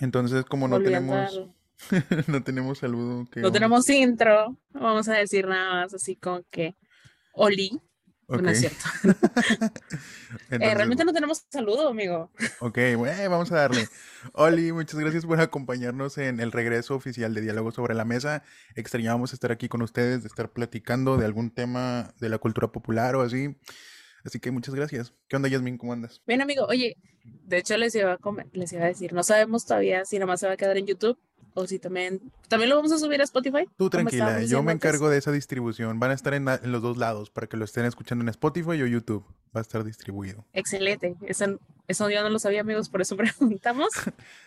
Entonces, como no tenemos, no tenemos saludo. no tenemos intro, vamos a decir nada más así como que Oli. No es cierto. Eh, realmente no tenemos saludo, amigo. Ok, bueno, vamos a darle. Oli, muchas gracias por acompañarnos en el regreso oficial de Diálogo sobre la Mesa. Extrañábamos estar aquí con ustedes, de estar platicando de algún tema de la cultura popular o así. Así que muchas gracias. ¿Qué onda, Yasmin? ¿Cómo andas? Bien, amigo. Oye, de hecho les iba a, les iba a decir, no sabemos todavía si nada más se va a quedar en YouTube o si también, también lo vamos a subir a Spotify. Tú tranquila, yo me encargo de esa distribución. Van a estar en, los dos lados para que lo estén escuchando en Spotify o YouTube. Va a estar distribuido. Excelente. Eso, eso yo no lo sabía, amigos, por eso preguntamos.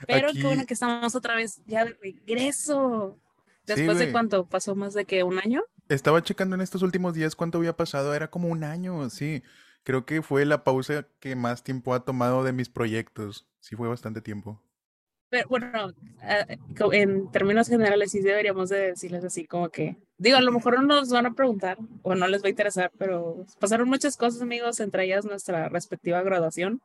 Pero qué bueno que estamos otra vez ya de regreso. Después de cuánto, pasó más de que un año. Estaba checando en estos últimos días cuánto había pasado, era como un año, sí. Creo que fue la pausa que más tiempo ha tomado de mis proyectos. Sí, fue bastante tiempo. Pero bueno, eh, en términos generales sí deberíamos de decirles así como que, digo, a lo mejor no nos van a preguntar o no les va a interesar, pero pasaron muchas cosas, amigos, entre ellas nuestra respectiva graduación.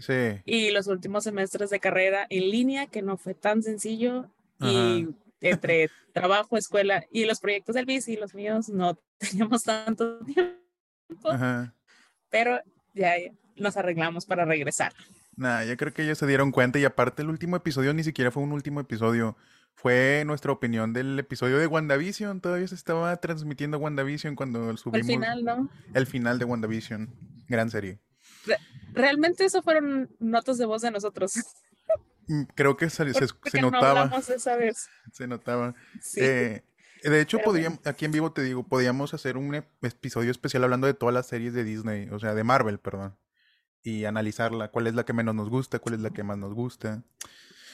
Sí. Y los últimos semestres de carrera en línea, que no fue tan sencillo. Y entre trabajo, escuela y los proyectos del bici y los míos no teníamos tanto tiempo. Ajá. Pero ya nos arreglamos para regresar. Nah, yo creo que ellos se dieron cuenta y aparte el último episodio ni siquiera fue un último episodio. Fue nuestra opinión del episodio de WandaVision. Todavía se estaba transmitiendo WandaVision cuando subimos. El final, ¿no? El final de WandaVision. Gran serie. realmente eso fueron notas de voz de nosotros. Mm, creo que se, se, notaba. esa vez. Se notaba. Eh, de hecho, podríamos, aquí en vivo te digo, podríamos hacer un episodio especial hablando de todas las series de Disney, o sea, de Marvel, perdón y analizarla, cuál es la que menos nos gusta, cuál es la que más nos gusta.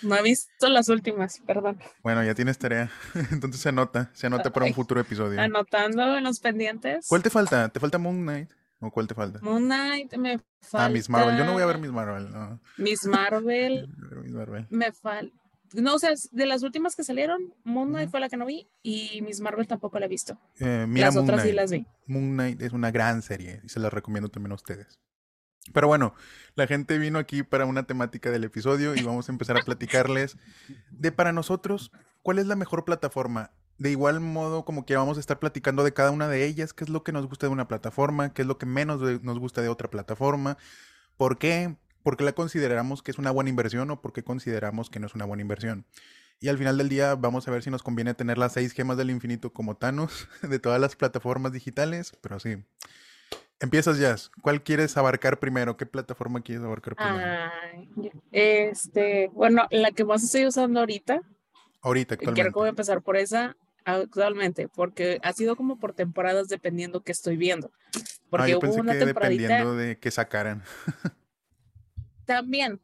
No he visto las últimas, perdón. Bueno, ya tienes tarea. Entonces se anota, se anota para un futuro episodio. Anotando en los pendientes. ¿Cuál te falta? ¿Te falta Moon Knight? ¿O cuál te falta? Moon Knight me falta. Ah, Miss Marvel. Yo no voy a ver Miss Marvel. No. Miss Marvel. Miss Marvel. Me falta. No, o sea, de las últimas que salieron, Moon Knight fue la que no vi y Miss Marvel tampoco la he visto. Eh, mira las otras sí las vi. Moon Knight es una gran serie y se la recomiendo también a ustedes. Pero bueno, la gente vino aquí para una temática del episodio y vamos a empezar a platicarles de para nosotros, ¿cuál es la mejor plataforma? De igual modo, como que vamos a estar platicando de cada una de ellas, qué es lo que nos gusta de una plataforma, qué es lo que menos nos gusta de otra plataforma, por qué, por qué la consideramos que es una buena inversión o por qué consideramos que no es una buena inversión. Y al final del día vamos a ver si nos conviene tener las seis gemas del infinito como Thanos de todas las plataformas digitales, pero sí. Empiezas, Jazz. ¿Cuál quieres abarcar primero? ¿Qué plataforma quieres abarcar primero? este, bueno, la que más estoy usando ahorita. Ahorita, actualmente. Quiero que a empezar por esa actualmente, porque ha sido como por temporadas dependiendo qué estoy viendo. Porque ah, yo pensé que dependiendo de qué sacaran. también,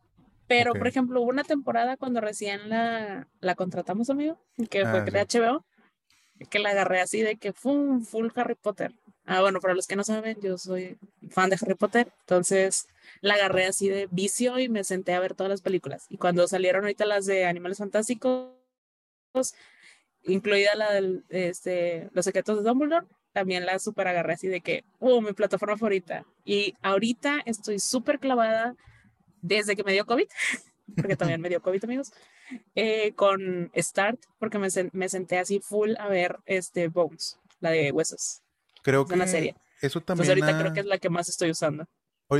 pero por ejemplo, hubo una temporada cuando recién la, la contratamos, amigo, que fue ah, de HBO, que la agarré así de que fue un full Harry Potter. Ah, bueno, para los que no saben, yo soy fan de Harry Potter, entonces la agarré así de vicio y me senté a ver todas las películas. Y cuando salieron ahorita las de Animales Fantásticos, incluida la de este, Los secretos de Dumbledore, también la super agarré así de que, oh, mi plataforma favorita. Y ahorita estoy súper clavada desde que me dio COVID, porque también me dio COVID, amigos, eh, con Start, porque me, me, senté así full a ver este Bones, la de huesos. Creo que serie. eso también. Entonces ahorita creo que es la que más estoy usando.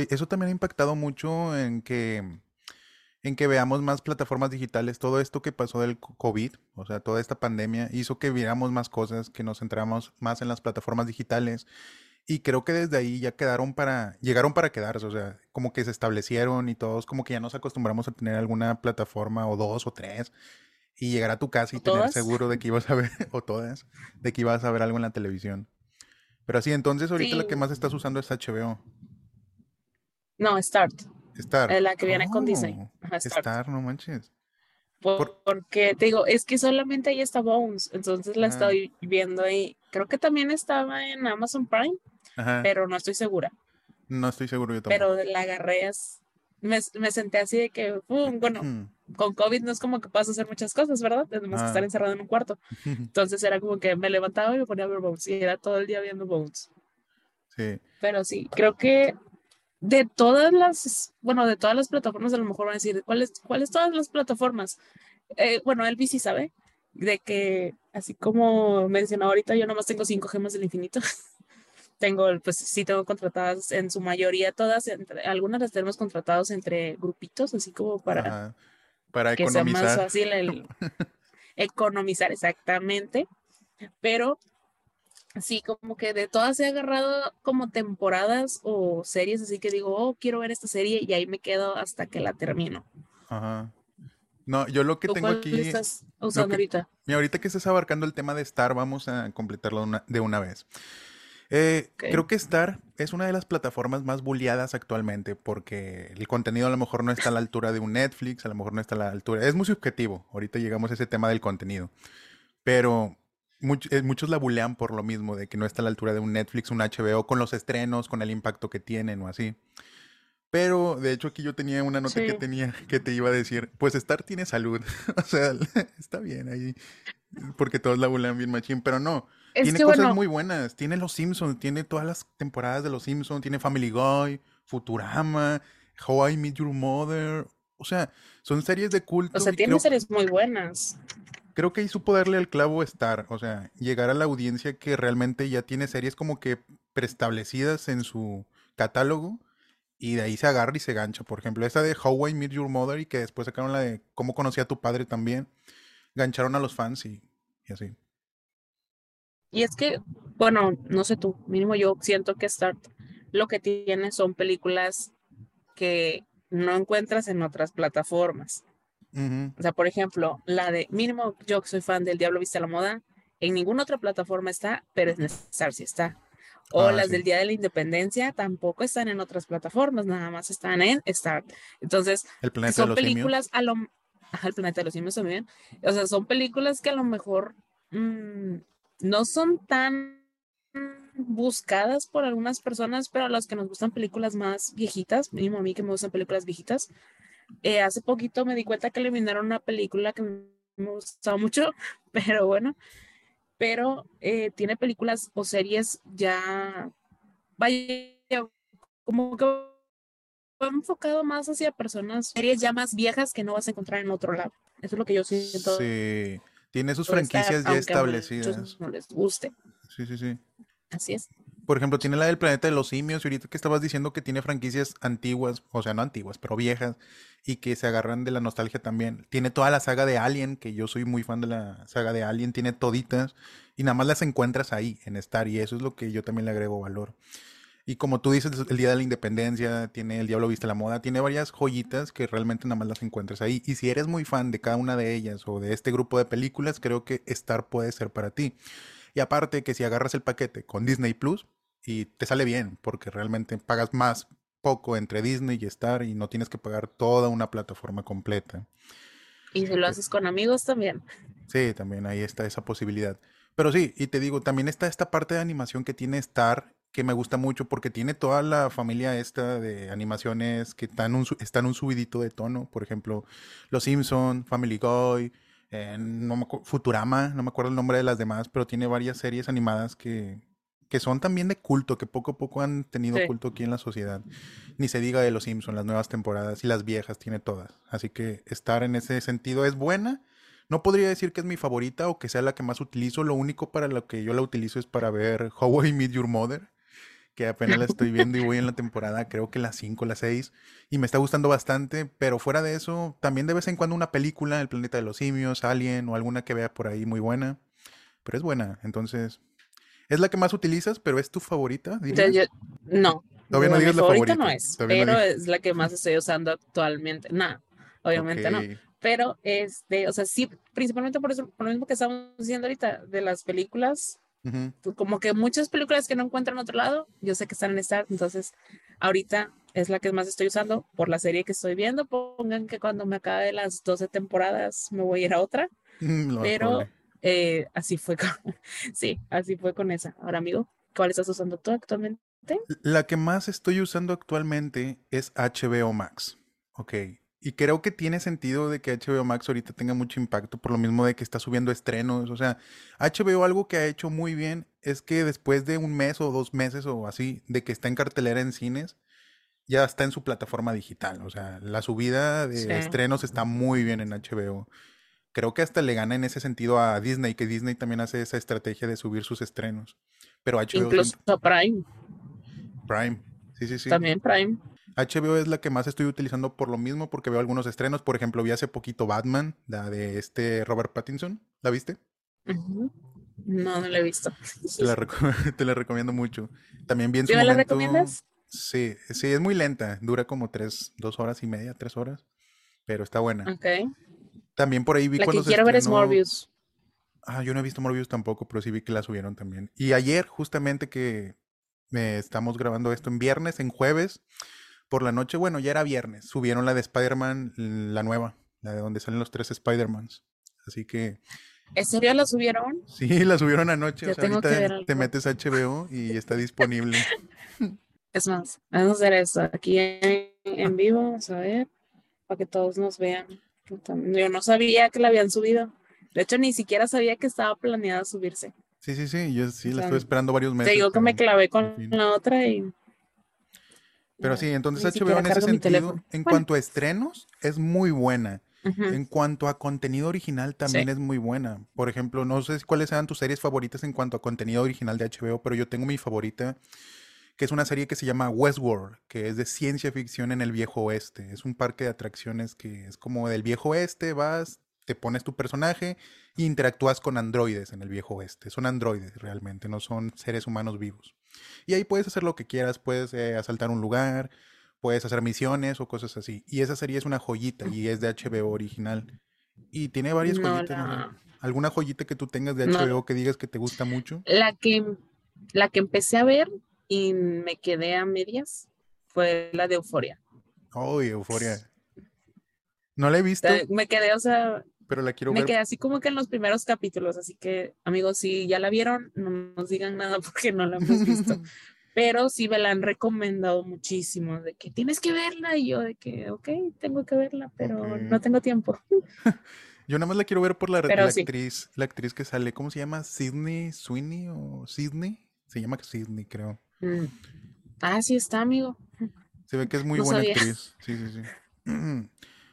Eso también ha impactado mucho en que en que veamos más plataformas digitales. Todo esto que pasó del COVID, o sea, toda esta pandemia, hizo que viéramos más cosas, que nos centramos más en las plataformas digitales. Y creo que desde ahí ya quedaron para, llegaron para quedarse, o sea, como que se establecieron y todos como que ya nos acostumbramos a tener alguna plataforma o dos o tres y llegar a tu casa y tener seguro de que ibas a ver, o todas, de que ibas a ver algo en la televisión. Pero así, entonces ahorita la que más estás usando es HBO. No, Start. Start. la que viene con Disney. Oh, Start. no manches. Porque te digo, es que solamente ahí está Bones, entonces la ah. estoy viendo ahí. Creo que también estaba en Amazon Prime, pero no estoy segura. No estoy seguro yo tampoco. Pero la agarré, me, me senté así de que, bueno, con COVID no es como que puedas hacer muchas cosas, ¿verdad? Tenemos que estar ah. encerrado en un cuarto. Entonces era como que me levantaba y me ponía a ver Bones y era todo el día viendo Bones. Sí. Pero sí, creo que de todas las, bueno, de todas las plataformas, a lo mejor van a decir, ¿cuáles, cuáles todas las plataformas? Eh, bueno, Elvis sí sabe, de que, así como mencionó ahorita, yo nomás tengo cinco gemas del infinito. tengo, pues sí tengo contratadas en su mayoría todas, entre, algunas las tenemos contratadas entre grupitos, así como para, para que sea más fácil el economizar exactamente. Pero sí, como que de todas he agarrado como temporadas o series, así que digo, oh, quiero ver esta serie y ahí me quedo hasta que la termino. Ajá. No, yo lo que tengo aquí. estás usando ahorita? Mira, ahorita que estás abarcando el tema de Star, vamos a completarlo de una vez. Eh, creo que Star es una de las plataformas más bulliadas actualmente porque el contenido a lo mejor no está a la altura de un Netflix, a lo mejor no está a la altura. Es muy subjetivo. Ahorita llegamos a ese tema del contenido. Pero eh, muchos la bulean por lo mismo, de que no está a la altura de un Netflix, un HBO, con los estrenos, con el impacto que tienen o así. Pero de hecho aquí yo tenía una nota que tenía que te iba a decir, pues Star tiene salud. o sea, está bien ahí. Porque todos la bulean bien machín, pero no. Tiene cosas muy buenas. Tiene Los Simpsons, tiene todas las temporadas de Los Simpsons, tiene Family Guy, Futurama, How I Met Your Mother. O sea, son series de culto. O sea, tiene series muy buenas creo que ahí supo darle al clavo estar, o sea, llegar a la audiencia que realmente ya tiene series como que preestablecidas en su catálogo y de ahí se agarra y se gancha. Por ejemplo, esa de How I Met Your Mother y que después sacaron la de Cómo conocí a tu padre también, gancharon a los fans y, y así. Y es que, bueno, no sé tú, mínimo yo siento que Start lo que tiene son películas que no encuentras en otras plataformas. O sea, por ejemplo, la de mínimo, yo que soy fan del Diablo Viste a la Moda, en ninguna otra plataforma está, pero en Star sí está. O ah, las del Día de la Independencia tampoco están en otras plataformas, nada más están en Star. Entonces, son películas a lo... Ajá, el planeta de los simios también. O sea, son películas que a lo mejor mm, no son tan buscadas por algunas personas, pero a los que nos gustan películas más viejitas, mínimo a mí que me gustan películas viejitas, eh, hace poquito me di cuenta que eliminaron una película que me gustaba mucho, pero bueno, pero eh, tiene películas o series ya, vaya, como que enfocado más hacia personas, series ya más viejas que no vas a encontrar en otro lado. Eso es lo que yo siento. Sí, tiene sus franquicias ya establecidas. No les guste. Sí, sí, sí. Así es. Por ejemplo, tiene la del planeta de los simios, y ahorita que estabas diciendo que tiene franquicias antiguas, o sea, no antiguas, pero viejas, y que se agarran de la nostalgia también. Tiene toda la saga de Alien, que yo soy muy fan de la saga de Alien, tiene toditas, y nada más las encuentras ahí, en Star, y eso es lo que yo también le agrego valor. Y como tú dices, el Día de la Independencia, tiene El Diablo Viste la Moda, tiene varias joyitas que realmente nada más las encuentras ahí. Y si eres muy fan de cada una de ellas o de este grupo de películas, creo que Star puede ser para ti. Y aparte que si agarras el paquete con Disney Plus, y te sale bien, porque realmente pagas más poco entre Disney y Star y no tienes que pagar toda una plataforma completa. Y si lo haces con amigos también. Sí, también ahí está esa posibilidad. Pero sí, y te digo, también está esta parte de animación que tiene Star, que me gusta mucho porque tiene toda la familia esta de animaciones que están un, están un subidito de tono. Por ejemplo, Los Simpson, Family Guy, eh, no Futurama, no me acuerdo el nombre de las demás, pero tiene varias series animadas que, que son también de culto, que poco a poco han tenido culto aquí en la sociedad. Ni se diga de los Simpsons, las nuevas temporadas y las viejas, tiene todas. Así que estar en ese sentido es buena. No podría decir que es mi favorita o que sea la que más utilizo. Lo único para lo que yo la utilizo es para ver How I Meet Your Mother, que apenas la estoy viendo y voy en la temporada, creo que la 5, la 6, y me está gustando bastante. Pero fuera de eso, también de vez en cuando una película, El planeta de los simios, Alien o alguna que vea por ahí muy buena. Pero es buena, entonces ¿Es la que más utilizas, pero es tu favorita? no. Todavía no, digas la favorita. no es, pero es la que más estoy usando actualmente. No, obviamente no. Pero, este, o sea, sí, principalmente por eso, por lo mismo que estamos diciendo ahorita, de las películas, pues, como que muchas películas que no encuentran en otro lado, yo sé que están en Star, entonces ahorita es la que más estoy usando por la serie que estoy viendo. Pongan que cuando me acabe las 12 temporadas me voy a ir a otra. pero eh, así fue con, sí, así fue con esa. Ahora, amigo, ¿cuál estás usando tú actualmente? La que más estoy usando actualmente es HBO Max. Ok. Y creo que tiene sentido de que HBO Max ahorita tenga mucho impacto por lo mismo de que está subiendo estrenos. O sea, HBO algo que ha hecho muy bien es que después de un mes o dos meses o así de que está en cartelera en cines, ya está en su plataforma digital. O sea, la subida de estrenos está muy bien en HBO. Creo que hasta le gana en ese sentido a Disney, que Disney también hace esa estrategia de subir sus estrenos. Pero HBO. Incluso Prime. Prime. Sí, sí, sí. También Prime. HBO es la que más estoy utilizando por lo mismo, porque veo algunos estrenos. Por ejemplo, vi hace poquito Batman, la de este Robert Pattinson. ¿La viste? No, no la he visto. Te la, te la recomiendo mucho. También vi en su la recomiendas? Sí, sí, es muy lenta. Dura como tres, dos horas y media, tres horas. Pero está buena. Ok. También por ahí vi la que quiero ver es Morbius. Ah, yo no he visto Morbius tampoco, pero sí vi que la subieron también. Y ayer, justamente que me estamos grabando esto en viernes, en jueves, por la noche, bueno, ya era viernes, subieron la de Spider-Man, la nueva, la de donde salen los tres Spider-Mans. Así que... ¿En serio la subieron? Sí, la subieron anoche. o sea, ahorita te metes a HBO y está disponible. Es más, vamos a hacer eso aquí en, vivo, vamos a ver, para que todos nos vean. Yo no sabía que la habían subido. De hecho, ni siquiera sabía que estaba planeada subirse. Sí, sí, sí, yo sí la estuve esperando varios meses. Te digo que me clavé con la otra y... Pero sí, entonces HBO en ese sentido, en cuanto a estrenos, es muy buena. En cuanto a contenido original, también es muy buena. Por ejemplo, no sé cuáles sean tus series favoritas en cuanto a contenido original de HBO, pero yo tengo mi favorita que es una serie que se llama Westworld, que es de ciencia ficción en el viejo oeste. Es un parque de atracciones que es como del viejo oeste, vas, te pones tu personaje e interactúas con androides en el viejo oeste. Son androides realmente, no son seres humanos vivos. Y ahí puedes hacer lo que quieras, puedes eh, asaltar un lugar, puedes hacer misiones o cosas así. Y esa serie es una joyita y es de HBO original. Y tiene varias joyitas. ¿Alguna joyita que tú tengas de HBO que digas que te gusta mucho? La que, la que empecé a ver y me quedé a medias fue la de Euforia. Oh, Euforia. No la he visto. Me quedé, o sea, pero la quiero me ver. quedé así como que en los primeros capítulos, así que amigos, si ya la vieron, no nos digan nada porque no la hemos visto. pero sí me la han recomendado muchísimo, de que tienes que verla y yo de que, ok, tengo que verla, pero no tengo tiempo. yo nada más la quiero ver por la, actriz, la actriz que sale, ¿cómo se llama? Sidney Sweeney o Sidney? Se llama Sidney, creo. Mm. Ah, sí está, amigo. Se ve que es muy buena actriz. Sí, sí, sí.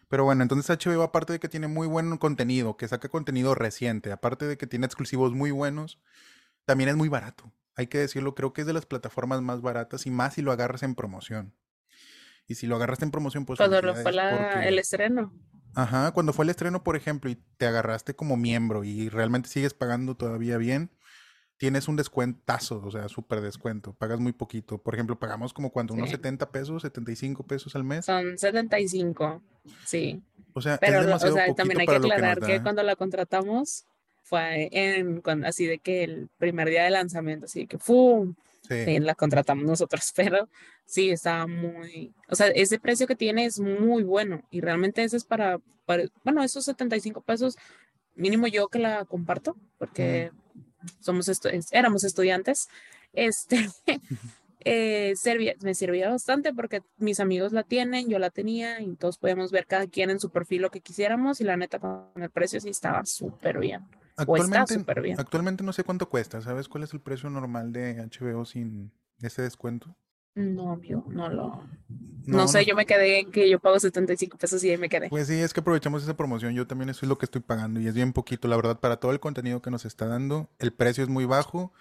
Pero bueno, entonces HBO, aparte de que tiene muy buen contenido, que saca contenido reciente, aparte de que tiene exclusivos muy buenos, también es muy barato. Hay que decirlo, creo que es de las plataformas más baratas y más si lo agarras en promoción. Y si lo agarraste en promoción, pues... Cuando fue el estreno. Ajá, cuando fue el estreno, por ejemplo, y te agarraste como miembro y realmente sigues pagando todavía bien, tienes un descuentazo, o sea, súper descuento, pagas muy poquito. Por ejemplo, pagamos como cuando unos 70 pesos, 75 pesos al mes. Son 75, sí. O sea, Pero, es demasiado o sea, también hay que aclarar que, cuando la contratamos fue en, así de que el primer día de lanzamiento, así de que ¡fum! Sí. la contratamos nosotros, pero sí, estaba muy, o sea, ese precio que tiene es muy bueno y realmente ese es para, bueno, esos 75 pesos, mínimo yo que la comparto, porque somos éramos estudiantes, este, eh, me servía bastante porque mis amigos la tienen, yo la tenía y todos podíamos ver cada quien en su perfil lo que quisiéramos y la neta con el precio sí estaba súper bien. Actualmente, bien. actualmente no sé cuánto cuesta, ¿sabes cuál es el precio normal de HBO sin ese descuento? No, no lo. No, sé, yo me quedé en que yo pago 75 pesos y ahí me quedé. Pues sí, es que aprovechamos esa promoción. Yo también eso es lo que estoy pagando y es bien poquito, la verdad, para todo el contenido que nos está dando. El precio es muy bajo.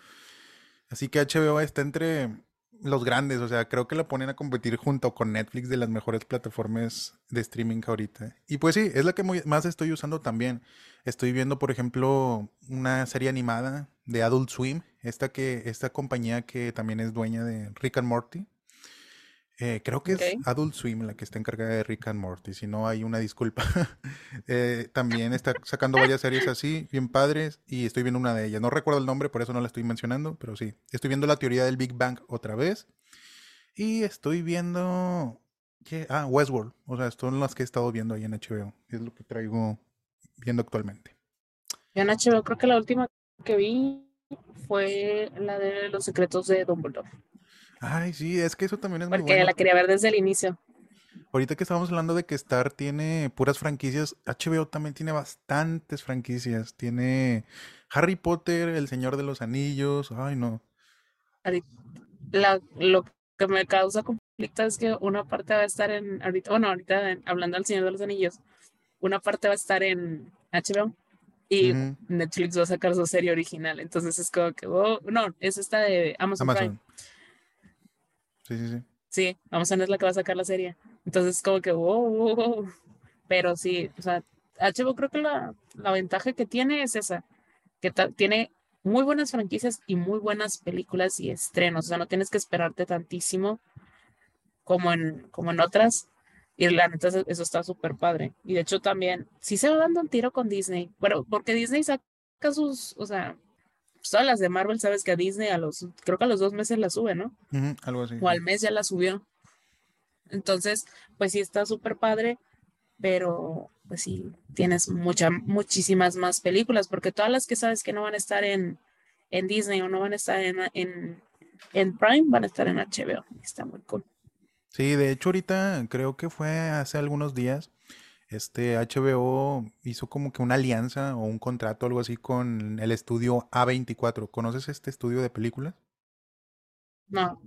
Así que HBO está entre los grandes, o sea, creo que la ponen a competir junto con Netflix de las mejores plataformas de streaming ahorita. Y pues sí, es la que más estoy usando también. Estoy viendo, por ejemplo, una serie animada de Adult Swim, esta que esta compañía que también es dueña de Rick and Morty. Eh, creo que es Adult Swim la que está encargada de Rick and Morty, si no hay una disculpa. Eh, también está sacando varias series así, bien padres, y estoy viendo una de ellas. No recuerdo el nombre, por eso no la estoy mencionando, pero sí. Estoy viendo la teoría del Big Bang otra vez. Y estoy viendo... ¿qué? Ah, Westworld. O sea, son las que he estado viendo ahí en HBO. Es lo que traigo viendo actualmente. en HBO creo que la última que vi fue la de los secretos de Dumbledore. Ay, sí, es que eso también es muy bueno. Porque la quería ver desde el inicio. Ahorita que estamos hablando de que Star tiene puras franquicias, HBO también tiene bastantes franquicias. Tiene Harry Potter, El Señor de los Anillos, ay no. La, lo que me causa conflicto es que una parte va a estar en, ahorita, bueno, ahorita hablando del Señor de los Anillos, una parte va a estar en HBO y Netflix va a sacar su serie original. Entonces es como que, oh, no, es esta de Amazon, Prime. Sí, sí, sí. Sí, Amazon es la que va a sacar la serie. Entonces es como que, wow, pero sí, o sea, HBO creo que la, la ventaja que tiene es esa, que tiene muy buenas franquicias y muy buenas películas y estrenos. O sea, no tienes que esperarte tantísimo como en, como en otras. Y la neta, eso está súper padre. Y de hecho también, sí se va dando un tiro con Disney. Bueno, porque Disney saca sus, o sea, pues, todas las de Marvel, sabes que a Disney a los, creo que a los dos meses la sube, ¿no? algo así. O al mes ya la subió. Entonces, pues sí está súper padre, pero pues sí, tienes muchas, muchísimas más películas, porque todas las que sabes que no van a estar en, en Disney o no van a estar en, en, en Prime, van a estar en HBO. Está muy cool. Sí, de hecho ahorita creo que fue hace algunos días, este HBO hizo como que una alianza o un contrato, algo así, con el estudio A24. ¿Conoces este estudio de películas? No.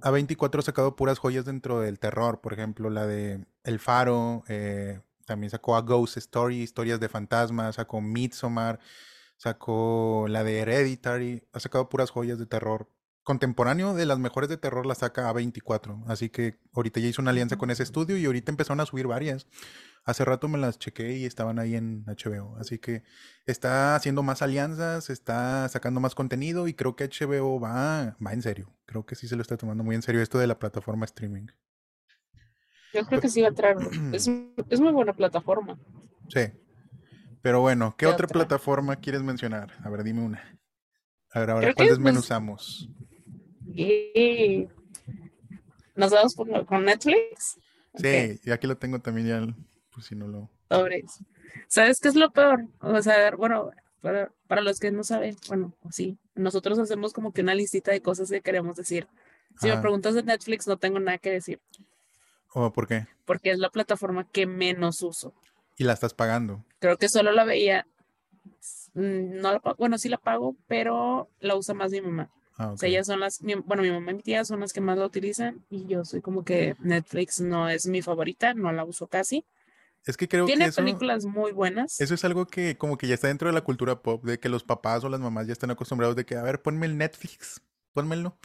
A24 ha sacado puras joyas dentro del terror, por ejemplo, la de El Faro, eh, también sacó a Ghost Story, historias de fantasmas, sacó Midsommar, sacó la de Hereditary, ha sacado puras joyas de terror contemporáneo de las mejores de terror la saca a 24. Así que ahorita ya hizo una alianza con ese estudio y ahorita empezaron a subir varias. Hace rato me las chequé y estaban ahí en HBO. Así que está haciendo más alianzas, está sacando más contenido y creo que HBO va, va en serio. Creo que sí se lo está tomando muy en serio esto de la plataforma streaming. Yo creo que sí va a traer. Es, es muy buena plataforma. Sí. Pero bueno, ¿qué, otra, plataforma quieres mencionar? A ver, dime una. A ver, ahora, ¿cuál desmenuzamos? Y ¿Nos vamos con Netflix? Sí, y aquí lo tengo también ya, pues si no lo... ¿Sabes qué es lo peor? O sea, bueno, para, para, los que no saben, bueno, sí, nosotros hacemos como que una listita de cosas que queremos decir. Si me preguntas de Netflix, no tengo nada que decir. ¿O por qué? Porque es la plataforma que menos uso. ¿Y la estás pagando? Creo que solo la veía. Mm, no la, bueno, sí la pago, pero la usa más mi mamá. Ah, o sea, ellas son las, bueno, mi mamá y mi tía son las que más la utilizan y yo soy como que Netflix no es mi favorita, no la uso casi. Es que creo Tiene que Tiene películas muy buenas. Eso es algo que como que ya está dentro de la cultura pop, de que los papás o las mamás ya están acostumbrados de que, a ver, ponme el Netflix, pónmelo.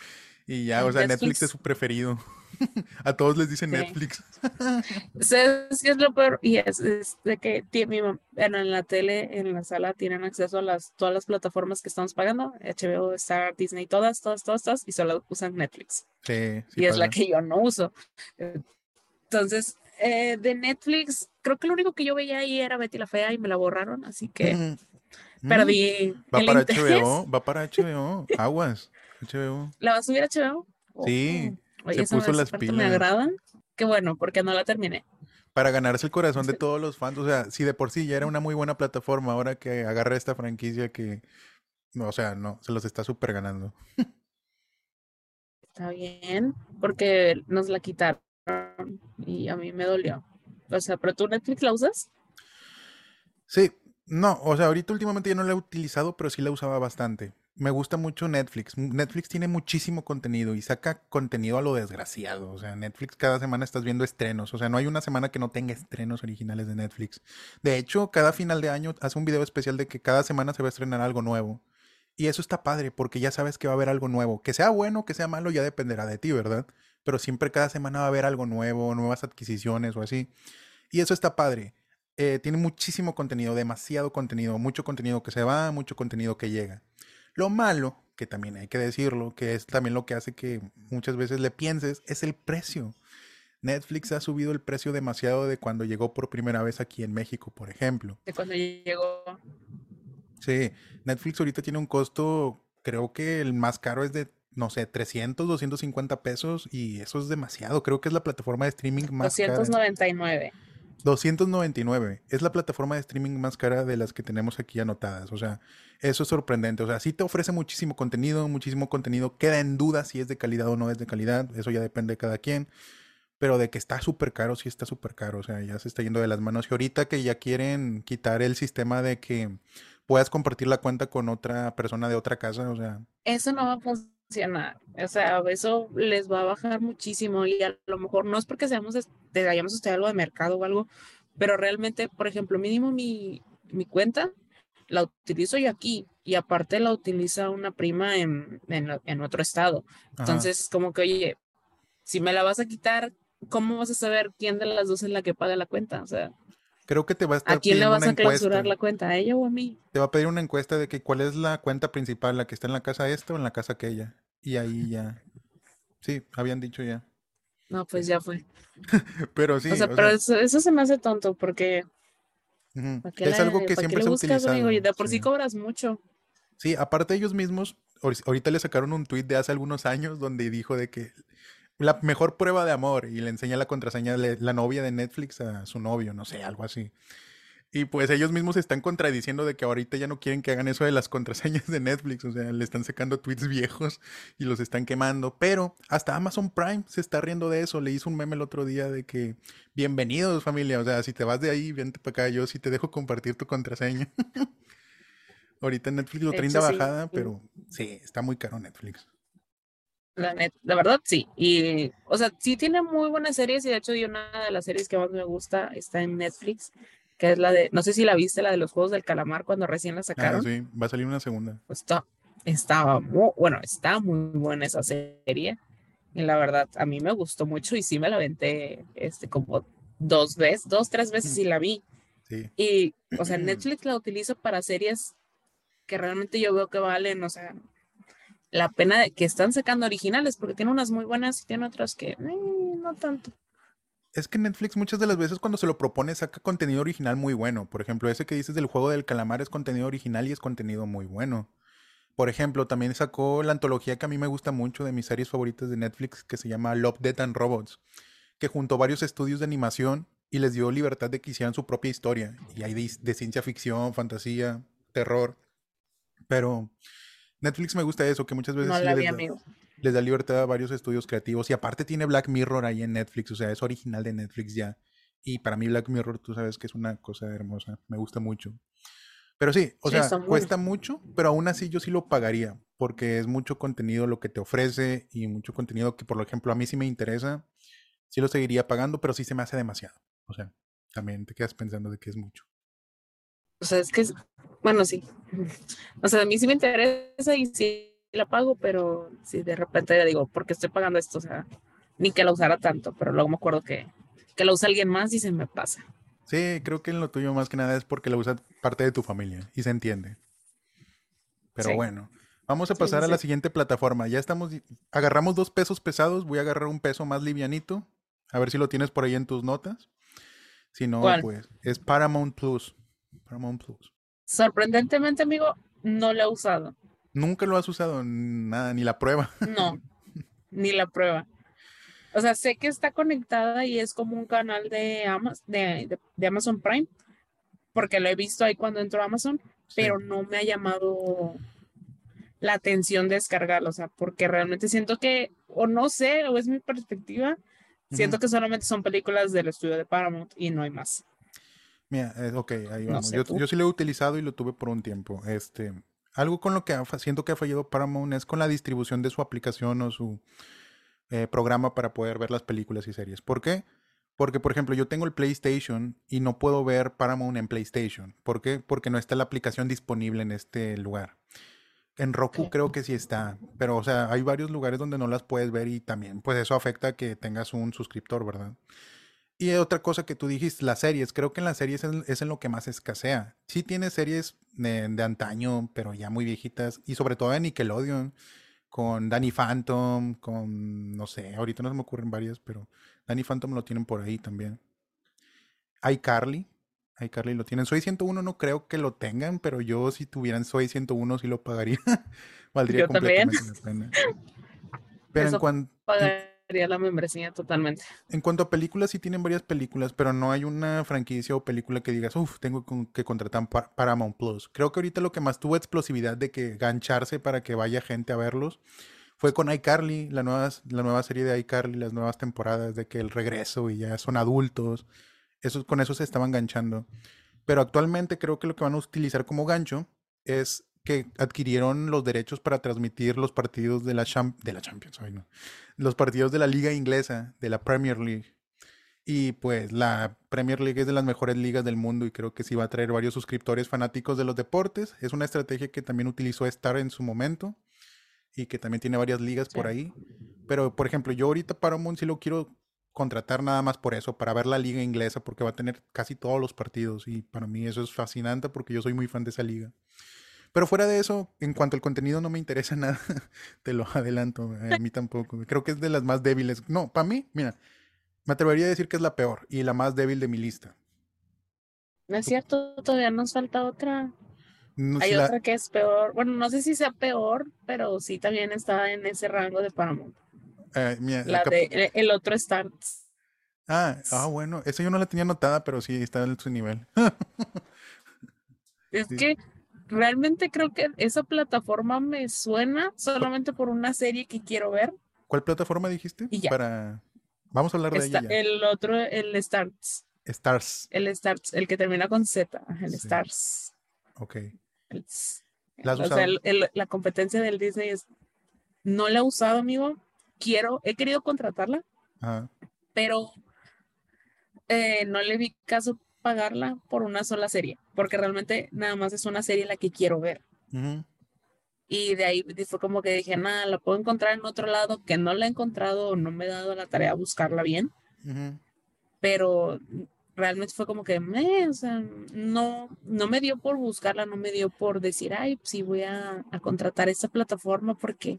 Y ya, o sea, Netflix, es su preferido. a todos les dicen Netflix. ¿Sabes qué es lo peor? Y es, de que mi en la tele, en la sala, tienen acceso a las, todas las plataformas que estamos pagando. HBO, Star, Disney, todas, todas, todas, todas, y solo usan Netflix. Sí, y es la que yo no uso. Entonces, eh, de Netflix, creo que lo único que yo veía ahí era Betty la Fea y me la borraron, así que mm. perdí. Va para HBO, va para HBO, aguas. HBO. ¿La va a subir a HBO? Sí. se puso las pilas. Me agradan. Qué bueno, porque no la terminé. Para ganarse el corazón de todos los fans. O sea, si de por sí ya era una muy buena plataforma, ahora que agarra esta franquicia que. O sea, no, se los está súper ganando. Está bien, porque nos la quitaron y a mí me dolió. O sea, ¿pero tú Netflix la usas? Sí, no, o sea, ahorita últimamente ya no la he utilizado, pero sí la usaba bastante me gusta mucho Netflix. Netflix tiene muchísimo contenido y saca contenido a lo desgraciado. O sea, Netflix cada semana estás viendo estrenos. O sea, no hay una semana que no tenga estrenos originales de Netflix. De hecho, cada final de año hace un video especial de que cada semana se va a estrenar algo nuevo. Y eso está padre porque ya sabes que va a haber algo nuevo. Que sea bueno, que sea malo, ya dependerá de ti, ¿verdad? Pero siempre cada semana va a haber algo nuevo, nuevas adquisiciones o así. Y eso está padre. Eh, tiene muchísimo contenido, demasiado contenido, mucho contenido que se va, mucho contenido que llega. Lo malo, que también hay que decirlo, que es también lo que hace que muchas veces le pienses, es el precio. Netflix ha subido el precio demasiado de cuando llegó por primera vez aquí en México, por ejemplo. De cuando llegó. Sí, Netflix ahorita tiene un costo, creo que el más caro es de, no sé, 300, 250 pesos y eso es demasiado. Creo que es la plataforma de streaming más 299. 299. Es la plataforma de streaming más cara de las que tenemos aquí anotadas. O sea, eso es sorprendente. O sea, sí te ofrece muchísimo contenido, muchísimo contenido. Queda en duda si es de calidad o no es de calidad. Eso ya depende de cada quien. Pero de que está súper caro, sí está súper caro. O sea, ya se está yendo de las manos. Y ahorita que ya quieren quitar el sistema de que puedas compartir la cuenta con otra persona de otra casa, o sea. Eso no va a funcionar. O sea, eso les va a bajar muchísimo y a lo mejor no es porque seamos, te hayamos usted algo de mercado o algo, pero realmente, por ejemplo, mínimo mi, mi cuenta la utilizo yo aquí y aparte la utiliza una prima en, en, otro estado. Entonces, como que, oye, si me la vas a quitar, ¿cómo vas a saber quién de las dos es la que paga la cuenta? O sea, creo que te va a estar ¿A quién le vas a clausurar la cuenta? ¿A ella o a mí? Te va a pedir una encuesta de que cuál es la cuenta principal, la que está en la casa esta o en la casa aquella. Y ahí ya. Sí, habían dicho ya. No, pues ya fue. pero sí. O sea, pero eso, se me hace tonto porque. Es algo que siempre se utiliza. Y de por sí. cobras mucho. Sí, aparte ellos mismos, ahorita le sacaron un tweet de hace algunos años donde dijo de que la mejor prueba de amor y le enseña la contraseña de la novia de Netflix a su novio, no sé, algo así. Y pues ellos mismos se están contradiciendo de que ahorita ya no quieren que hagan eso de las contraseñas de Netflix, o sea, le están sacando tweets viejos y los están quemando, pero hasta Amazon Prime se está riendo de eso, le hizo un meme el otro día de que bienvenidos familia, o sea, si te vas de ahí, vente para acá, yo sí te dejo compartir tu contraseña. ahorita Netflix lo traen de bajada, pero sí, está muy caro Netflix. La, la verdad, sí. Y, o sea, sí tiene muy buenas series y de hecho yo una de las series que más me gusta está en Netflix, que es la de, no sé si la viste, la de los Juegos del Calamar cuando recién la ah, sacaron. sí, va a salir una segunda. Pues está, estaba muy, bueno, está muy buena esa serie. Y la verdad, a mí me gustó mucho y sí me la aventé este, como dos veces, dos, tres veces y la vi. Sí. Y, o sea, Netflix la utilizo para series que realmente yo veo que valen, o sea, la pena de que están sacando originales, porque tiene unas muy buenas y tiene otras que eh, no tanto. Es que Netflix muchas de las veces cuando se lo propone saca contenido original muy bueno. Por ejemplo, ese que dices del juego del calamar es contenido original y es contenido muy bueno. Por ejemplo, también sacó la antología que a mí me gusta mucho de mis series favoritas de Netflix que se llama Love, Death and Robots, que junto a varios estudios de animación y les dio libertad de que hicieran su propia historia. Y hay de ciencia ficción, fantasía, terror. Pero Netflix me gusta eso, que muchas veces les, da, libertad a varios estudios creativos. Y aparte tiene Black Mirror ahí en Netflix, o sea, es original de Netflix ya. Y para mí Black Mirror, tú sabes que es una cosa hermosa, me gusta mucho. Pero sí, o sea, cuesta mucho, pero aún así yo sí lo pagaría, porque es mucho contenido lo que te ofrece y mucho contenido que, por ejemplo, a mí sí me interesa, sí lo seguiría pagando, pero sí se me hace demasiado. O sea, también te quedas pensando de que es mucho. O sea, es que, es, bueno, sí. O sea, a mí sí me interesa y sí la pago, pero si de repente ya digo, ¿por qué estoy pagando esto? O sea, ni que la usara tanto, pero luego me acuerdo que, que la usa alguien más y se me pasa. Sí, creo que en lo tuyo más que nada es porque la usa parte de tu familia y se entiende. Pero bueno, vamos a pasar a la siguiente plataforma. Ya estamos, agarramos dos pesos pesados, voy a agarrar un peso más livianito, a ver si lo tienes por ahí en tus notas. Si no, pues es Paramount Plus. Paramount Plus. Sorprendentemente, amigo, no lo he usado. Nunca lo has usado, nada, ni la prueba. No, ni la prueba. O sea, sé que está conectada y es como un canal de, de, Amazon Prime, porque lo he visto ahí cuando entro a Amazon, pero no me ha llamado la atención descargarlo, o sea, porque realmente siento que, o no sé, o es mi perspectiva, siento que solamente son películas del estudio de Paramount y no hay más. Mira, eh, ok, ahí vamos. yo, sí lo he utilizado y lo tuve por un tiempo. Este, algo con lo que siento que ha fallado Paramount es con la distribución de su aplicación o su eh, programa para poder ver las películas y series. ¿Por qué? Porque, por ejemplo, yo tengo el PlayStation y no puedo ver Paramount en PlayStation. ¿Por qué? Porque no está la aplicación disponible en este lugar. En Roku creo que sí está, pero o sea, hay varios lugares donde no las puedes ver y también pues eso afecta que tengas un suscriptor, ¿verdad? Y otra cosa que tú dijiste, las series. Creo que en las series es, en lo que más escasea. Sí tiene series de, antaño, pero ya muy viejitas. Y sobre todo de Nickelodeon. Con Danny Phantom, con, no sé, ahorita no se me ocurren varias, pero Danny Phantom lo tienen por ahí también. iCarly, iCarly lo tienen. Soy 101 no creo que lo tengan, pero yo si tuvieran Soy 101 sí lo pagaría. Valdría completamente la pena. Pero en cuanto la membresía totalmente. En cuanto a películas, sí tienen varias películas, pero no hay una franquicia o película que digas, uff, tengo que contratar Paramount Plus. Creo que ahorita lo que más tuvo explosividad de que gancharse para que vaya gente a verlos fue con iCarly, la nueva, la nueva serie de iCarly, las nuevas temporadas de que el regreso y ya son adultos. Eso, con eso se estaban ganchando. Pero actualmente creo que lo que van a utilizar como gancho es que adquirieron los derechos para transmitir los partidos de la, de la Champions, los partidos de la liga inglesa, de la Premier League. Y pues la Premier League es de las mejores ligas del mundo y creo que sí va a traer varios suscriptores fanáticos de los deportes. Es una estrategia que también utilizó Star en su momento y que también tiene varias ligas por ahí. Pero, por ejemplo, yo ahorita Paramount sí lo quiero contratar nada más por eso, para ver la liga inglesa, porque va a tener casi todos los partidos y para mí eso es fascinante porque yo soy muy fan de esa liga. Pero fuera de eso, en cuanto al contenido no me interesa nada, te lo adelanto, a mí tampoco. Creo que es de las más débiles. No, para mí, mira, me atrevería a decir que es la peor y la más débil de mi lista. No es cierto, todavía nos falta otra. Hay otra que es peor. Bueno, no sé si sea peor, pero sí también está en ese rango de Paramount. Eh, la de, el otro Starts. Ah, ah, bueno, esa yo no la tenía anotada, pero sí está en su nivel. es que realmente creo que esa plataforma me suena solamente por una serie que quiero ver. ¿Cuál plataforma dijiste? Para Vamos a hablar de ella. El otro, el Stars. Stars. El Stars, el que termina con Z, el Stars. Ok. ¿La, o sea, la competencia del Disney es. No la he usado, amigo. Quiero, he querido contratarla, pero eh, no le vi caso pagarla por una sola serie, porque realmente nada más es una serie la que quiero ver. Y de ahí fue como que dije, nada, la puedo encontrar en otro lado, que no la he encontrado o no me he dado la tarea de buscarla bien. Pero realmente fue como que, me, o sea, no, no me dio por buscarla, no me dio por decir, ay, sí voy a, a contratar esta plataforma porque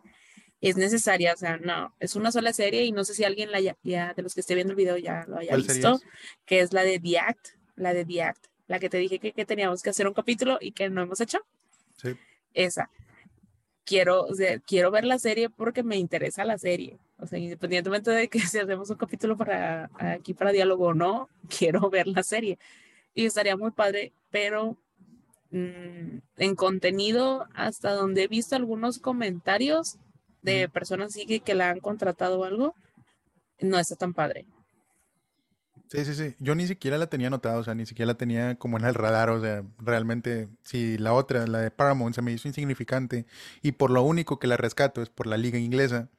es necesaria, o sea, no, es una sola serie y no sé si alguien la ya, de los que esté viendo el video ya lo haya visto, que es la de The Act, la de The Act, la que te dije que, que teníamos que hacer un capítulo y que no hemos hecho. Sí. Esa quiero, quiero ver la serie porque me interesa la serie. O sea, independientemente de que si hacemos un capítulo para aquí para diálogo o no, quiero ver la serie. Y estaría muy padre, pero mm, en contenido, hasta donde he visto algunos comentarios de personas que, que la han contratado o algo, no está tan padre. Sí, sí, sí. Yo ni siquiera la tenía anotada, o sea, ni siquiera la tenía como en el radar, o sea, realmente, si la otra, la de Paramount, se me hizo insignificante y por lo único que la rescato es por la liga inglesa,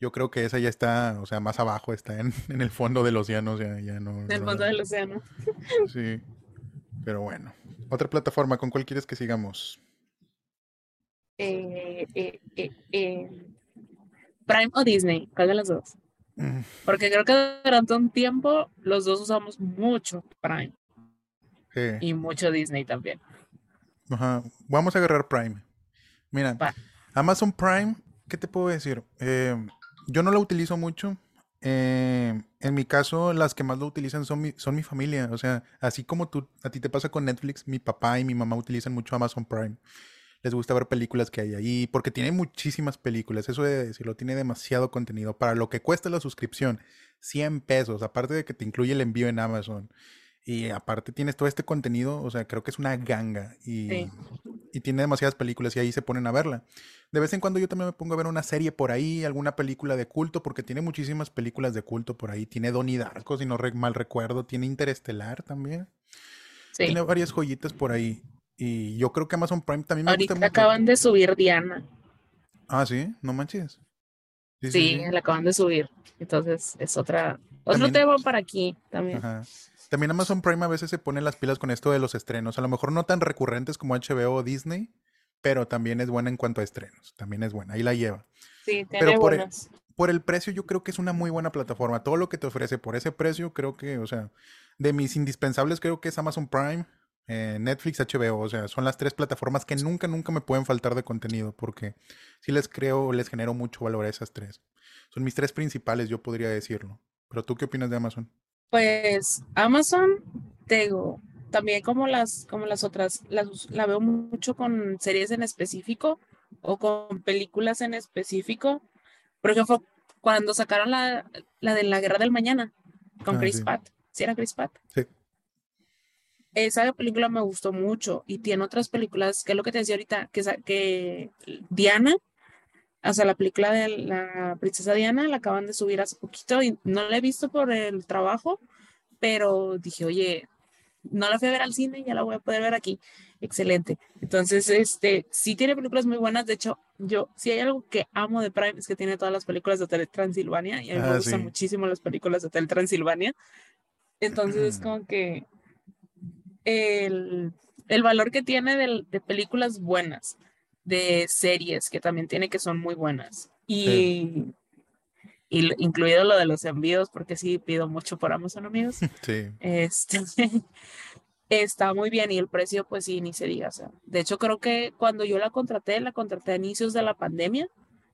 yo creo que esa ya está, o sea, más abajo, está en, el fondo del océano, o sea, ya no... En el fondo del océano. Sí, pero bueno. Otra plataforma, ¿con cuál quieres que sigamos? Eh, eh, eh, eh Prime o Disney, ¿cuál de las dos? Porque creo que durante un tiempo los dos usamos mucho Prime. Y mucho Disney también. Ajá. Vamos a agarrar Prime. Mira, Amazon Prime, ¿qué te puedo decir? Eh, yo no lo utilizo mucho. Eh, en mi caso, las que más lo utilizan son mi, son mi familia. O sea, así como tú, a ti te pasa con Netflix, mi papá y mi mamá utilizan mucho Amazon Prime les gusta ver películas que hay ahí, porque tiene muchísimas películas, eso de decirlo, tiene demasiado contenido. Para lo que cuesta la suscripción, 100 pesos, aparte de que te incluye el envío en Amazon. Y aparte tienes todo este contenido, o sea, creo que es una ganga y, y, tiene demasiadas películas y ahí se ponen a verla. De vez en cuando yo también me pongo a ver una serie por ahí, alguna película de culto, porque tiene muchísimas películas de culto por ahí. Tiene Donnie Darko, si no mal recuerdo, tiene Interestelar también. Tiene varias joyitas por ahí. Y yo creo que Amazon Prime también me Ahorita acaban de subir Diana. Ah, sí, no manches. Sí, la acaban de subir. Entonces es otra, otro tema para aquí también. También Amazon Prime a veces se pone las pilas con esto de los estrenos. A lo mejor no tan recurrentes como HBO o Disney, pero también es buena en cuanto a estrenos. También es buena. Ahí la lleva. Sí, tiene pero por El, por el precio yo creo que es una muy buena plataforma. Todo lo que te ofrece por ese precio creo que, o sea, de mis indispensables creo que es Amazon Prime, eh, Netflix, HBO, o sea, son las tres plataformas que nunca, nunca me pueden faltar de contenido, porque si les creo, les genero mucho valor a esas tres. Son mis tres principales, yo podría decirlo. Pero tú qué opinas de Amazon? Pues Amazon, tengo también como las, como las otras, la veo mucho con series en específico o con películas en específico. Por ejemplo, cuando sacaron la, la de la Guerra del Mañana con ah, Chris Pratt. ¿Sí era Chris Pratt? Sí esa película me gustó mucho y tiene otras películas, que es lo que te decía ahorita, que, que Diana, o sea, la película de la princesa Diana la acaban de subir hace poquito y no la he visto por el trabajo, pero dije, oye, no la fui a ver al cine, ya la voy a poder ver aquí. Excelente. Entonces, este, sí tiene películas muy buenas. De hecho, yo, si hay algo que amo de Prime es que tiene todas las películas de Hotel Transilvania y a mí me ah, gustan muchísimo las películas de Hotel Transilvania. Entonces, es como que el, el valor que tiene de, de, películas buenas, de series que también tiene que son muy buenas. Y y incluido lo de los envíos, porque sí pido mucho por Amazon, amigos. Sí. Este, está muy bien y el precio, pues sí, ni se diga. O sea, de hecho, creo que cuando yo la contraté, la contraté a inicios de la pandemia,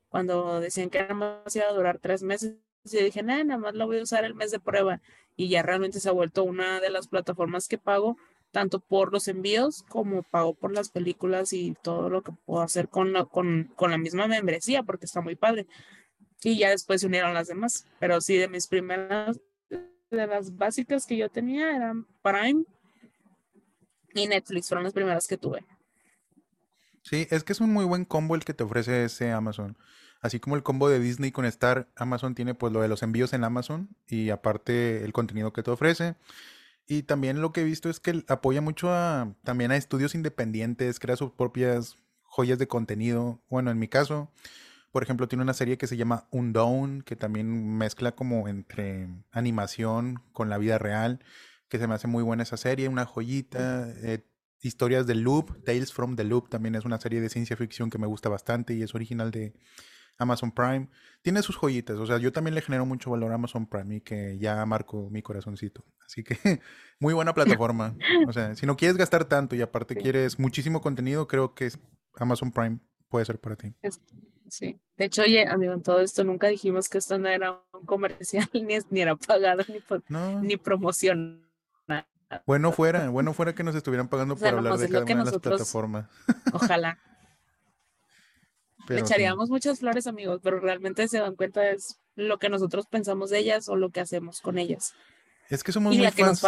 cuando decían que nada más iba a durar tres meses. Y dije, nada más la voy a usar el mes de prueba. Y ya realmente se ha vuelto una de las plataformas que pago, tanto por los envíos como pago por las películas y todo lo que puedo hacer con la, con, con la misma membresía, porque está muy padre y ya después se unieron las demás. Pero sí, de mis primeras, de las básicas que yo tenía eran Prime y Netflix, fueron las primeras que tuve. Sí, es que es un muy buen combo el que te ofrece ese Amazon. Así como el combo de Disney con Star, Amazon tiene pues lo de los envíos en Amazon y aparte el contenido que te ofrece. Y también lo que he visto es que apoya mucho a, también a estudios independientes, crea sus propias joyas de contenido. Bueno, en mi caso, por ejemplo, tiene una serie que se llama Undown, que también mezcla como entre animación con la vida real, que se me hace muy buena esa serie, una joyita. Eh, historias de Loop, Tales from the Loop, también es una serie de ciencia ficción que me gusta bastante y es original de Amazon Prime. Tiene sus joyitas, o sea, yo también le genero mucho valor a Amazon Prime y que ya marco mi corazoncito. Así que muy buena plataforma. O sea, si no quieres gastar tanto y aparte quieres muchísimo contenido, creo que Amazon Prime puede ser para ti. Sí. De hecho, oye, amigo, en todo esto nunca dijimos que esto no era un comercial, ni, ni era pagado, ni, ni promoción. Bueno fuera, bueno fuera que nos estuvieran pagando por hablar de cada una de las plataformas. Ojalá. Le echaríamos muchas flores, amigos, pero realmente se dan cuenta es lo que nosotros pensamos de ellas o lo que hacemos con ellas. Es que somos muy fans.